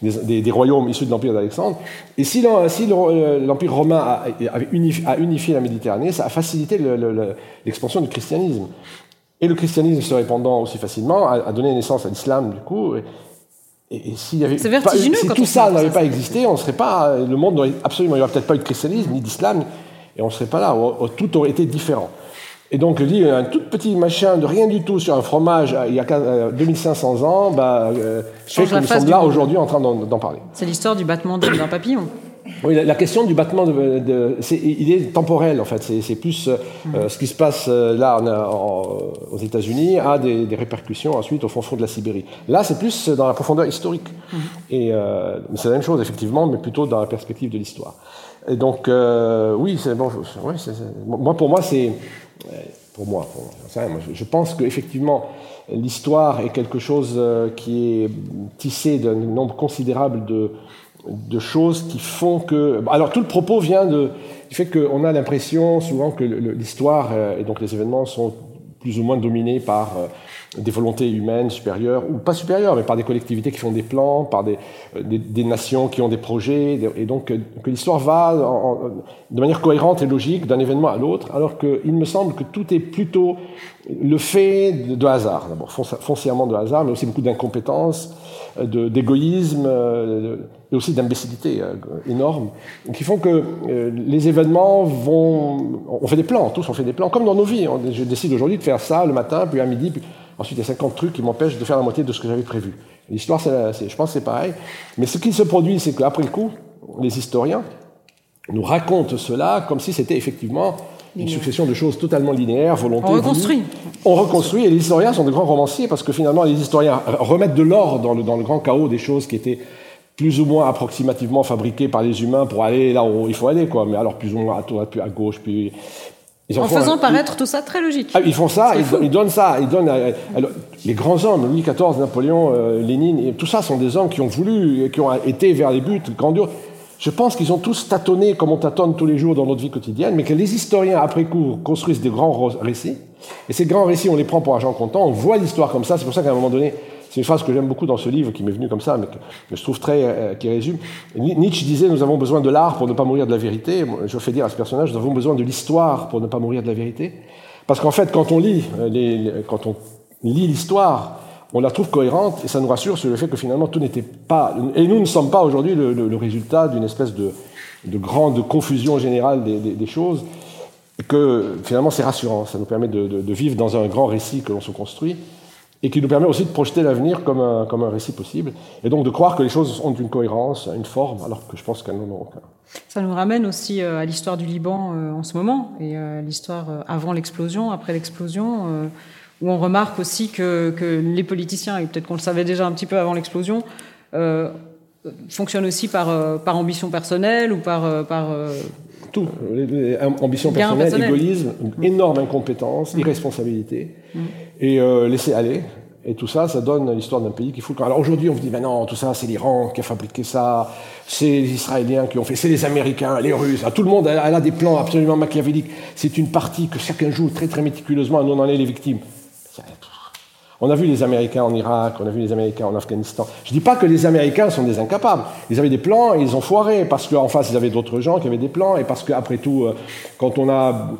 des, royaumes issus de l'empire d'Alexandre. Et si euh, l'empire romain a unifié la Méditerranée, ça a facilité l'expansion du christianisme. Et le christianisme se répandant aussi facilement a, donné naissance à l'islam, du coup. Et, s'il y avait pas, si tout ça n'avait pas existé, on serait pas, le monde n'aurait absolument, il n'y aurait peut-être pas eu de christianisme ni d'islam, et on ne serait pas là. Tout aurait été différent. Et donc, je dis, un tout petit machin de rien du tout sur un fromage il y a 2500 euh, ans, bah, euh, fait que nous sommes là aujourd'hui en train d'en parler. C'est l'histoire du battement d'un papillon. Oui, la, question du battement, de, il est temporel en fait. C'est plus euh, mm. ce qui se passe euh, là aux États-Unis a des, répercussions ensuite au fond fond de la Sibérie. Là, c'est plus dans la profondeur historique. Mm. Et euh, c'est la même chose effectivement, mais plutôt dans la perspective de l'histoire. Et donc, oui, c'est bon. moi, pour moi, c'est pour moi. je pense qu'effectivement, l'histoire est quelque chose qui est tissé d'un nombre considérable de de choses qui font que... Alors tout le propos vient de, du fait qu'on a l'impression souvent que l'histoire euh, et donc les événements sont plus ou moins dominés par euh, des volontés humaines supérieures, ou pas supérieures, mais par des collectivités qui font des plans, par des, euh, des, nations qui ont des projets, et donc que l'histoire va de manière cohérente et logique d'un événement à l'autre, alors qu'il me semble que tout est plutôt le fait de, hasard, d'abord foncièrement de hasard, mais aussi beaucoup d'incompétence, d'égoïsme, et aussi d'imbécilité euh, énorme, qui font que euh, les événements vont... On fait des plans, tous on fait des plans, comme dans nos vies. Je décide aujourd'hui de faire ça le matin, puis à midi, puis ensuite il y a 50 trucs qui m'empêchent de faire la moitié de ce que j'avais prévu. L'histoire, je pense c'est pareil. Mais ce qui se produit, c'est qu'après le coup, les historiens nous racontent cela comme si c'était effectivement une succession de choses totalement linéaires, volontaires. On reconstruit. On reconstruit, et les historiens sont de grands romanciers, parce que finalement, les historiens remettent de l'ordre dans le, dans le grand chaos des choses qui étaient plus ou moins approximativement fabriqués par les humains pour aller là où il faut aller, quoi. Mais alors plus ou moins à, à gauche, puis en faisant paraître tout ça très logique. Ah, ils font ça, ils, donnent ça, ils donnent. Euh, les grands hommes, Louis XIV, Napoléon, euh, Lénine, tout ça sont des hommes qui ont voulu, qui ont été vers les buts grandioses. Je pense qu'ils ont tous tâtonné comme on tâtonne tous les jours dans notre vie quotidienne, mais que les historiens, après coup, construisent des grands récits. Et ces grands récits, on les prend pour argent comptant, on voit l'histoire comme ça. C'est pour ça qu'à un moment donné, c'est une phrase que j'aime beaucoup dans ce livre qui m'est venu comme ça, mais que, je trouve très. Euh, qui résume. Nietzsche disait Nous avons besoin de l'art pour ne pas mourir de la vérité. Je fais dire à ce personnage Nous avons besoin de l'histoire pour ne pas mourir de la vérité. Parce qu'en fait, quand on lit, euh, quand on lit l'histoire, on la trouve cohérente et ça nous rassure sur le fait que finalement tout n'était pas. Et nous ne sommes pas aujourd'hui le, résultat d'une espèce de, grande confusion générale des, choses. Et que finalement c'est rassurant, ça nous permet de, vivre dans un grand récit que l'on se construit et qui nous permet aussi de projeter l'avenir comme un, comme un récit possible, et donc de croire que les choses ont une cohérence, une forme, alors que je pense qu'elles n'en ont aucun. Ça nous ramène aussi euh, à l'histoire du Liban euh, en ce moment, et à l'histoire euh, avant l'explosion, après l'explosion, où on remarque aussi que, que les politiciens, et peut-être qu'on le savait déjà un petit peu avant l'explosion, fonctionnent aussi par, par ambition personnelle ou par... par tout. Ambition personnelle, égoïsme, énorme incompétence, mm. irresponsabilité. Mm. Et euh, laisser aller. Et tout ça, ça donne l'histoire d'un pays qui fout le camp. Alors aujourd'hui, on vous dit, ben non, tout ça, c'est l'Iran qui a fabriqué ça, c'est les Israéliens qui ont fait, c'est les Américains, les Russes, tout le monde, elle, a des plans absolument machiavéliques. C'est une partie que chacun joue très très méticuleusement, nous on en est les victimes. On a vu les Américains en Irak, on a vu les Américains en Afghanistan. Je ne dis pas que les Américains sont des incapables. Ils avaient des plans et ils ont foiré parce qu'en face, ils avaient d'autres gens qui avaient des plans et parce qu'après tout, euh, quand on a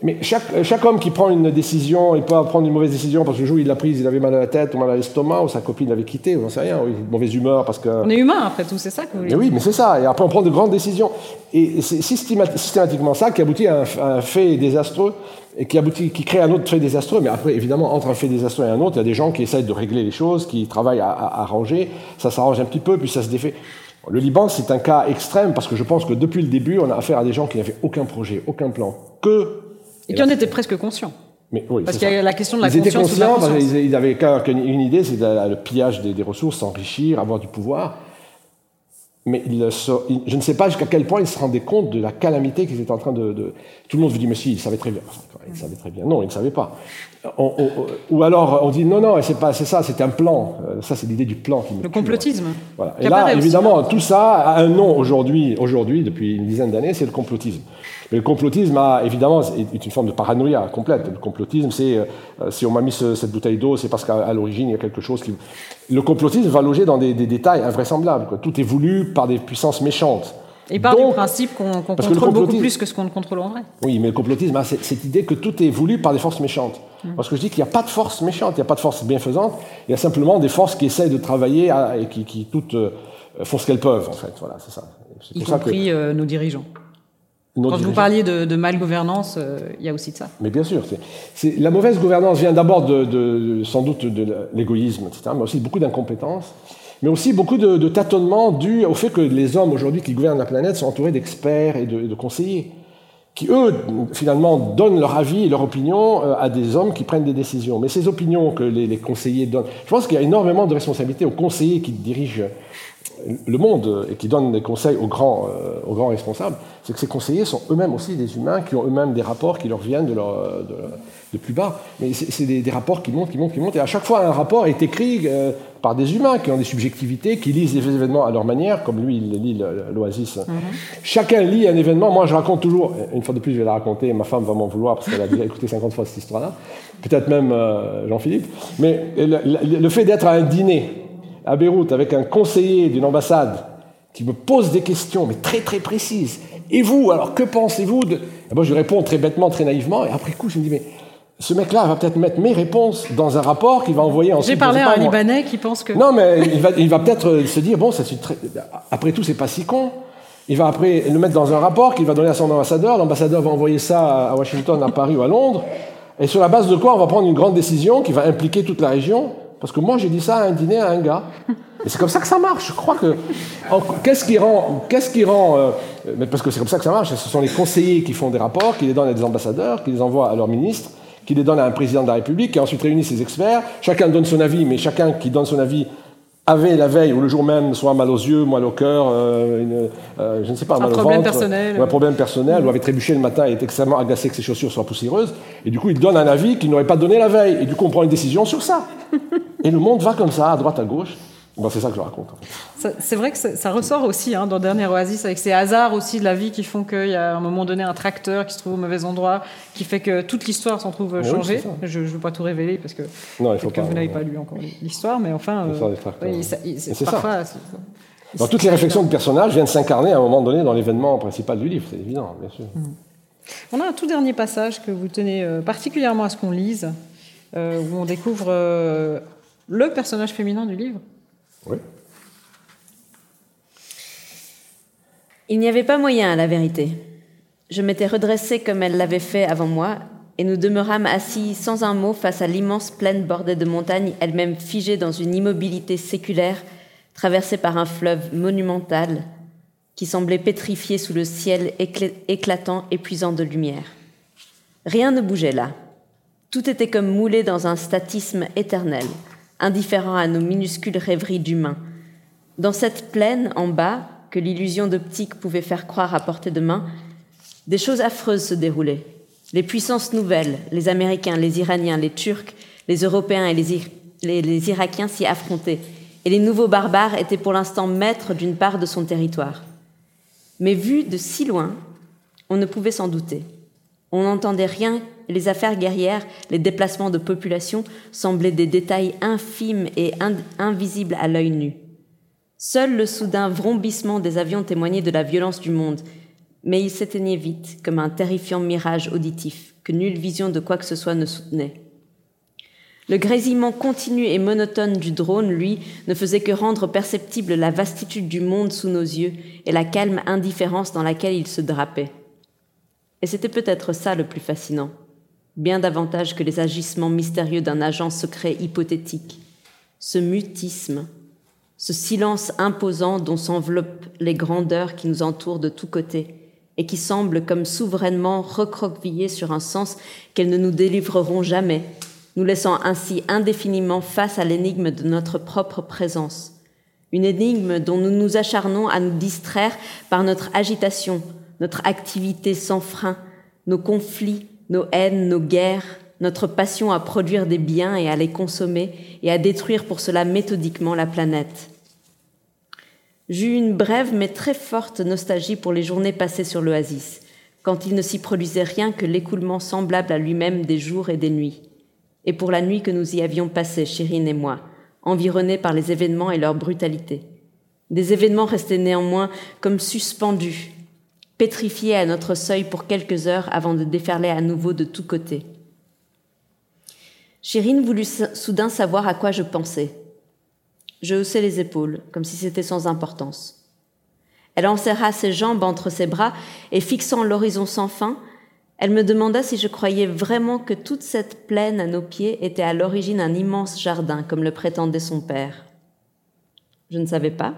mais chaque, chaque, homme qui prend une décision, il peut prendre une mauvaise décision parce que le jour où il l'a prise, il avait mal à la tête ou mal à l'estomac, ou sa copine l'avait quitté, ou j'en sais rien, ou une mauvaise humeur parce que. On est humain après tout, c'est ça que vous voulez mais Oui, mais c'est ça. Et après, on prend de grandes décisions. Et c'est systématiquement ça qui aboutit à un, fait désastreux et qui aboutit, qui crée un autre fait désastreux. Mais après, évidemment, entre un fait désastreux et un autre, il y a des gens qui essayent de régler les choses, qui travaillent à, à arranger. Ça s'arrange un petit peu, puis ça se défait. Le Liban, c'est un cas extrême parce que je pense que depuis le début, on a affaire à des gens qui n'avaient aucun projet, aucun plan, que et qui en étaient presque conscients. Mais, oui, parce qu'il y a la question de la ils conscience. Étaient conscients, ils, ils avaient qu'une idée, c'est le pillage des, des ressources, s'enrichir, avoir du pouvoir. Mais je ne sais pas jusqu'à quel point ils se rendaient compte de la calamité qu'ils étaient en train de, Tout le monde vous dit, mais si, ils savaient très bien. Enfin, ils savaient très bien. Non, ils ne savaient pas. ou alors, on dit, non, non, c'est pas, c'est ça, c'est un plan. Euh, ça, c'est l'idée du plan qui Le complotisme. Voilà. Et là, évidemment, tout ça a un nom aujourd'hui, aujourd'hui, depuis une dizaine d'années, c'est le complotisme. Mais le complotisme a évidemment est une forme de paranoïa complète. Le complotisme, c'est euh, si on m'a mis cette bouteille d'eau, c'est parce qu'à l'origine il y a quelque chose qui. Le complotisme va loger dans des, détails invraisemblables. Tout est voulu par des puissances méchantes. Et par du principe qu'on contrôle beaucoup plus que ce qu'on ne contrôle en vrai. Oui, mais le complotisme a cette idée que tout est voulu par des forces méchantes. Mm. Parce que je dis qu'il n'y a pas de force méchante, il n'y a pas de force bienfaisante, il y a simplement des forces qui essayent de travailler et qui, qui toutes euh, font ce qu'elles peuvent, en fait. Voilà, c'est ça. Y compris que... Euh, nos dirigeants. Quand vous parliez de, de mal-gouvernance, euh, il y a aussi de ça. Mais bien sûr. c'est la mauvaise gouvernance vient d'abord de, sans doute de l'égoïsme, etc., mais aussi beaucoup d'incompétence, mais aussi beaucoup de, tâtonnements dus au fait que les hommes aujourd'hui qui gouvernent la planète sont entourés d'experts et de, conseillers, qui eux, finalement, donnent leur avis et leur opinion euh, à des hommes qui prennent des décisions. Mais ces opinions que les, les conseillers donnent, je pense qu'il y a énormément de responsabilités aux conseillers qui dirigent le monde et qui donne des conseils aux grands, euh, aux grands responsables, c'est que ces conseillers sont eux-mêmes aussi des humains qui ont eux-mêmes des rapports qui leur viennent de, leur, de, plus bas. Mais c'est des, rapports qui montent, qui montent, qui montent. Et à chaque fois, un rapport est écrit euh, par des humains qui ont des subjectivités, qui lisent les événements à leur manière, comme lui, il lit l'Oasis. Mhm. Chacun lit un événement. Moi, je raconte toujours, une fois de plus, je vais la raconter, ma femme va m'en vouloir parce qu'elle a déjà écouté 50 fois cette histoire-là. Peut-être même euh, Jean-Philippe. Mais le fait d'être à un dîner, à Beyrouth avec un conseiller d'une ambassade qui me pose des questions, mais très très précises. Et vous, alors que pensez-vous de... Et moi, je réponds très bêtement, très naïvement, et après coup, je me dis, mais ce mec-là va peut-être mettre mes réponses dans un rapport qu'il va envoyer ensuite. J'ai parlé à un Libanais qui pense que. Non, mais il va, il va peut-être se dire, bon, ça, très... après tout, c'est pas si con. Il va après le mettre dans un rapport qu'il va donner à son ambassadeur. L'ambassadeur va envoyer ça à Washington, à Paris ou à Londres. Et sur la base de quoi on va prendre une grande décision qui va impliquer toute la région parce que moi, j'ai dit ça à un dîner à un gars. Et c'est comme ça que ça marche. Je crois que. Qu'est-ce qui rend. Qu'est-ce qui rend euh, mais parce que c'est comme ça que ça marche. Ce sont les conseillers qui font des rapports, qui les donnent à des ambassadeurs, qui les envoient à leurs ministres, qui les donnent à un président de la République, qui ensuite réunit ses experts. Chacun donne son avis, mais chacun qui donne son avis avait la veille ou le jour même soit mal aux yeux, mal au cœur, euh, euh, je ne sais pas, un mal problème au ventre, personnel. ou un problème personnel, ou avait trébuché le matin et est extrêmement agacé que ses chaussures soient poussiéreuses, et du coup il donne un avis qu'il n'aurait pas donné la veille, et du coup on prend une décision sur ça. Et le monde va comme ça, à droite, à gauche c'est ça que je raconte. C'est vrai que ça, ressort aussi hein, dans Dernier Oasis, avec ces hasards aussi de la vie qui font qu'il y a à un moment donné un tracteur qui se trouve au mauvais endroit, qui fait que toute l'histoire s'en trouve changée. je ne veux pas tout révéler parce que, non, il faut que vous n'avez pas lu encore l'histoire, mais enfin. c'est parfois. Dans toutes les réflexions de personnages viennent s'incarner à un moment donné dans l'événement principal du livre, c'est évident, bien sûr. Mm. On a un tout dernier passage que vous tenez euh, particulièrement à ce qu'on lise, euh, où on découvre euh, le personnage féminin du livre. Il n'y avait pas moyen à la vérité. Je m'étais redressée comme elle l'avait fait avant moi, et nous demeurâmes assis sans un mot face à l'immense plaine bordée de montagnes, elle-même figée dans une immobilité séculaire, traversée par un fleuve monumental qui semblait pétrifié sous le ciel éclatant, épuisant de lumière. Rien ne bougeait là. Tout était comme moulé dans un statisme éternel, indifférent à nos minuscules rêveries d'humains. Dans cette plaine en bas, que l'illusion d'optique pouvait faire croire à portée de main, des choses affreuses se déroulaient. Les puissances nouvelles, les Américains, les Iraniens, les Turcs, Les Européens et les, les, les Irakiens s'y affrontaient, et les nouveaux barbares étaient pour l'instant maîtres d'une part de son territoire. Mais vu de si loin, on ne pouvait s'en douter. On n'entendait rien, les affaires guerrières, les déplacements de population semblaient des détails infimes et invisibles à l'œil nu. Seul le soudain vrombissement des avions témoignait de la violence du monde, mais il s'éteignait vite, comme un terrifiant mirage auditif, que nulle vision de quoi que ce soit ne soutenait. Le grésillement continu et monotone du drone, lui, ne faisait que rendre perceptible la vastitude du monde sous nos yeux et la calme indifférence dans laquelle il se drapait. Et c'était peut-être ça le plus fascinant, bien davantage que les agissements mystérieux d'un agent secret hypothétique, ce mutisme, ce silence imposant dont s'enveloppent les grandeurs qui nous entourent de tous côtés et qui semblent comme souverainement recroquevillées sur un sens qu'elles ne nous délivreront jamais, nous laissant ainsi indéfiniment face à l'énigme de notre propre présence, une énigme dont nous nous acharnons à nous distraire par notre agitation, notre activité sans frein, nos conflits, nos haines, nos guerres, notre passion à produire des biens et à les consommer et à détruire pour cela méthodiquement la planète. J'eus une brève mais très forte nostalgie pour les journées passées sur l'oasis, quand il ne s'y produisait rien que l'écoulement semblable à lui-même des jours et des nuits, et pour la nuit que nous y avions passée, Chérine et moi, environnés par les événements et leur brutalité. Des événements restés néanmoins comme suspendus, pétrifiés à notre seuil pour quelques heures avant de déferler à nouveau de tous côtés. Chérine voulut soudain savoir à quoi je pensais. Je haussai les épaules, comme si c'était sans importance. Elle enserra ses jambes entre ses bras et fixant l'horizon sans fin, elle me demanda si je croyais vraiment que toute cette plaine à nos pieds était à l'origine un immense jardin, comme le prétendait son père. Je ne savais pas,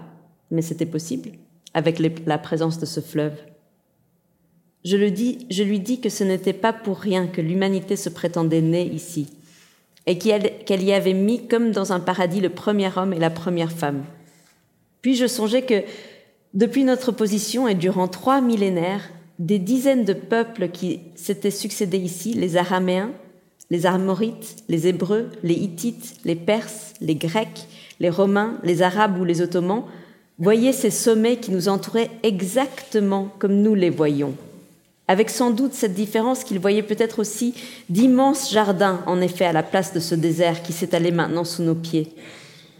mais c'était possible, avec la présence de ce fleuve. Je, lui dis que ce n'était pas pour rien que l'humanité se prétendait née ici, et qu'elle y avait mis comme dans un paradis le premier homme et la première femme. Puis je songeais que, depuis notre position et durant trois millénaires, des dizaines de peuples qui s'étaient succédés ici, les Araméens, les Armorites, les Hébreux, les Hittites, les Perses, les Grecs, les Romains, les Arabes ou les Ottomans, voyaient ces sommets qui nous entouraient exactement comme nous les voyons avec sans doute cette différence qu'il voyait peut-être aussi d'immenses jardins, en effet, à la place de ce désert qui s'étalait maintenant sous nos pieds.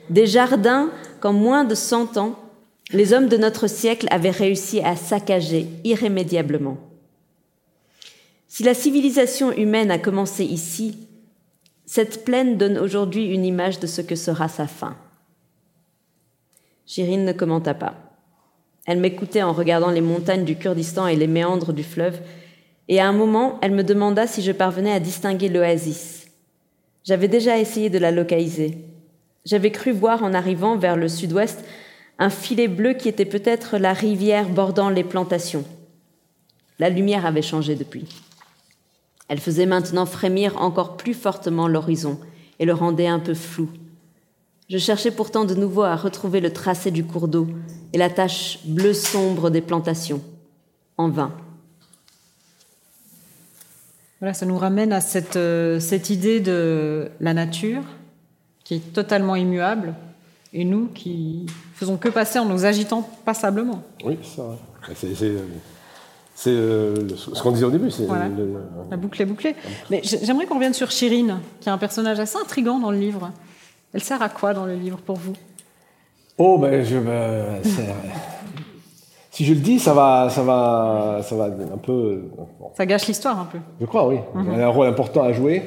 Des jardins qu'en moins de cent ans, les hommes de notre siècle avaient réussi à saccager irrémédiablement. Si la civilisation humaine a commencé ici, cette plaine donne aujourd'hui une image de ce que sera sa fin. Chirine ne commenta pas. Elle m'écoutait en regardant les montagnes du Kurdistan et les méandres du fleuve, et à un moment, elle me demanda si je parvenais à distinguer l'oasis. J'avais déjà essayé de la localiser. J'avais cru voir en arrivant vers le sud-ouest un filet bleu qui était peut-être la rivière bordant les plantations. La lumière avait changé depuis. Elle faisait maintenant frémir encore plus fortement l'horizon et le rendait un peu flou. Je cherchais pourtant de nouveau à retrouver le tracé du cours d'eau et la tache bleu sombre des plantations. En vain. Voilà, ça nous ramène à cette, euh, cette idée de la nature qui est totalement immuable et nous qui faisons que passer en nous agitant passablement. Oui, ça. C'est euh, ce qu'on disait au début. La boucle est bouclée. Mais j'aimerais qu'on revienne sur Chirine, qui est un personnage assez intrigant dans le livre. Elle sert à quoi dans le livre pour vous? Oh, ben, je, ben, si je le dis, ça va, ça va, ça va un peu. Ça gâche l'histoire un peu. Je crois, oui. Mhm. Elle a un rôle important à jouer.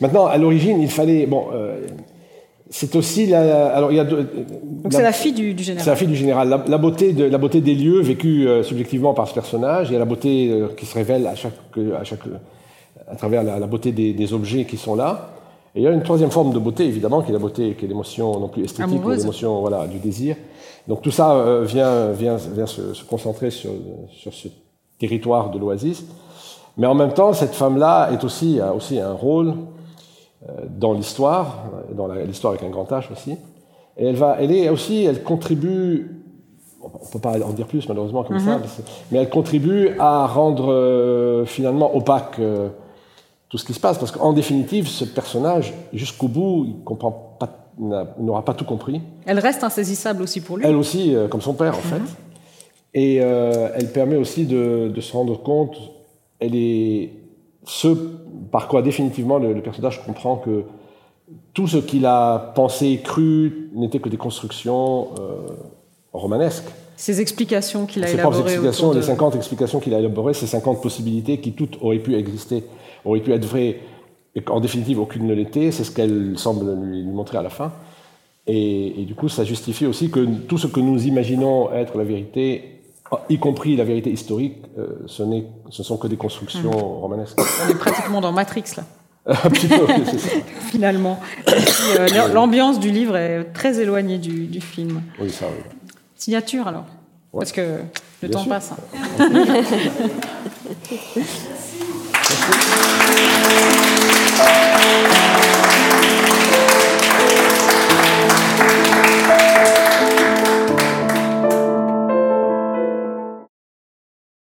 Maintenant, à l'origine, il fallait. Bon, euh, c'est aussi la. Alors, il y a Donc, c'est la fille du, général. C'est la fille du général. La, beauté de, la beauté des lieux vécus euh, subjectivement par ce personnage. Il y a la beauté euh, qui se révèle à chaque, à chaque, à travers la, beauté des, des, objets qui sont là. Et il y a une troisième forme de beauté, évidemment, qui est la beauté, qui est l'émotion non plus esthétique, mais l'émotion voilà, du désir. Donc tout ça euh, vient, vient, vient se, se, concentrer sur, sur ce territoire de l'oasis. Mais en même temps, cette femme-là est aussi, a aussi un rôle euh, dans l'histoire, dans l'histoire avec un grand H aussi. Et elle, va, elle est aussi, elle contribue, on ne peut pas en dire plus malheureusement comme ça, mhm. mais elle contribue à rendre euh, finalement opaque tout ce qui se passe. Parce qu'en définitive, ce personnage, jusqu'au bout, il comprend pas, il n'aura pas tout compris. Elle reste insaisissable aussi pour lui. Elle aussi, euh, comme son père, en fait. Et euh, elle permet aussi de, de, se rendre compte, elle est ce par quoi définitivement le, le personnage comprend que tout ce qu'il a pensé, cru, n'était que des constructions euh, romanesques. Ces explications qu'il a Ses élaborées. propres explications, de... les 50 explications qu'il a élaborées, ces 50 possibilités qui toutes auraient pu exister, auraient pu être vraies, et qu'en définitive aucune ne l'était, c'est ce qu'elle semble lui, lui, montrer à la fin. Et, et, du coup, ça justifie aussi que tout ce que nous imaginons être la vérité, y compris la vérité historique, euh, ce, ce sont que des constructions mmh. romanesques. On est pratiquement dans Matrix, là. Finalement. Euh, L'ambiance du livre est très éloignée du, du, film. Oui, ça, oui. Signature, alors ouais. Parce que le Bien temps sûr. passe. Hein. Thank you.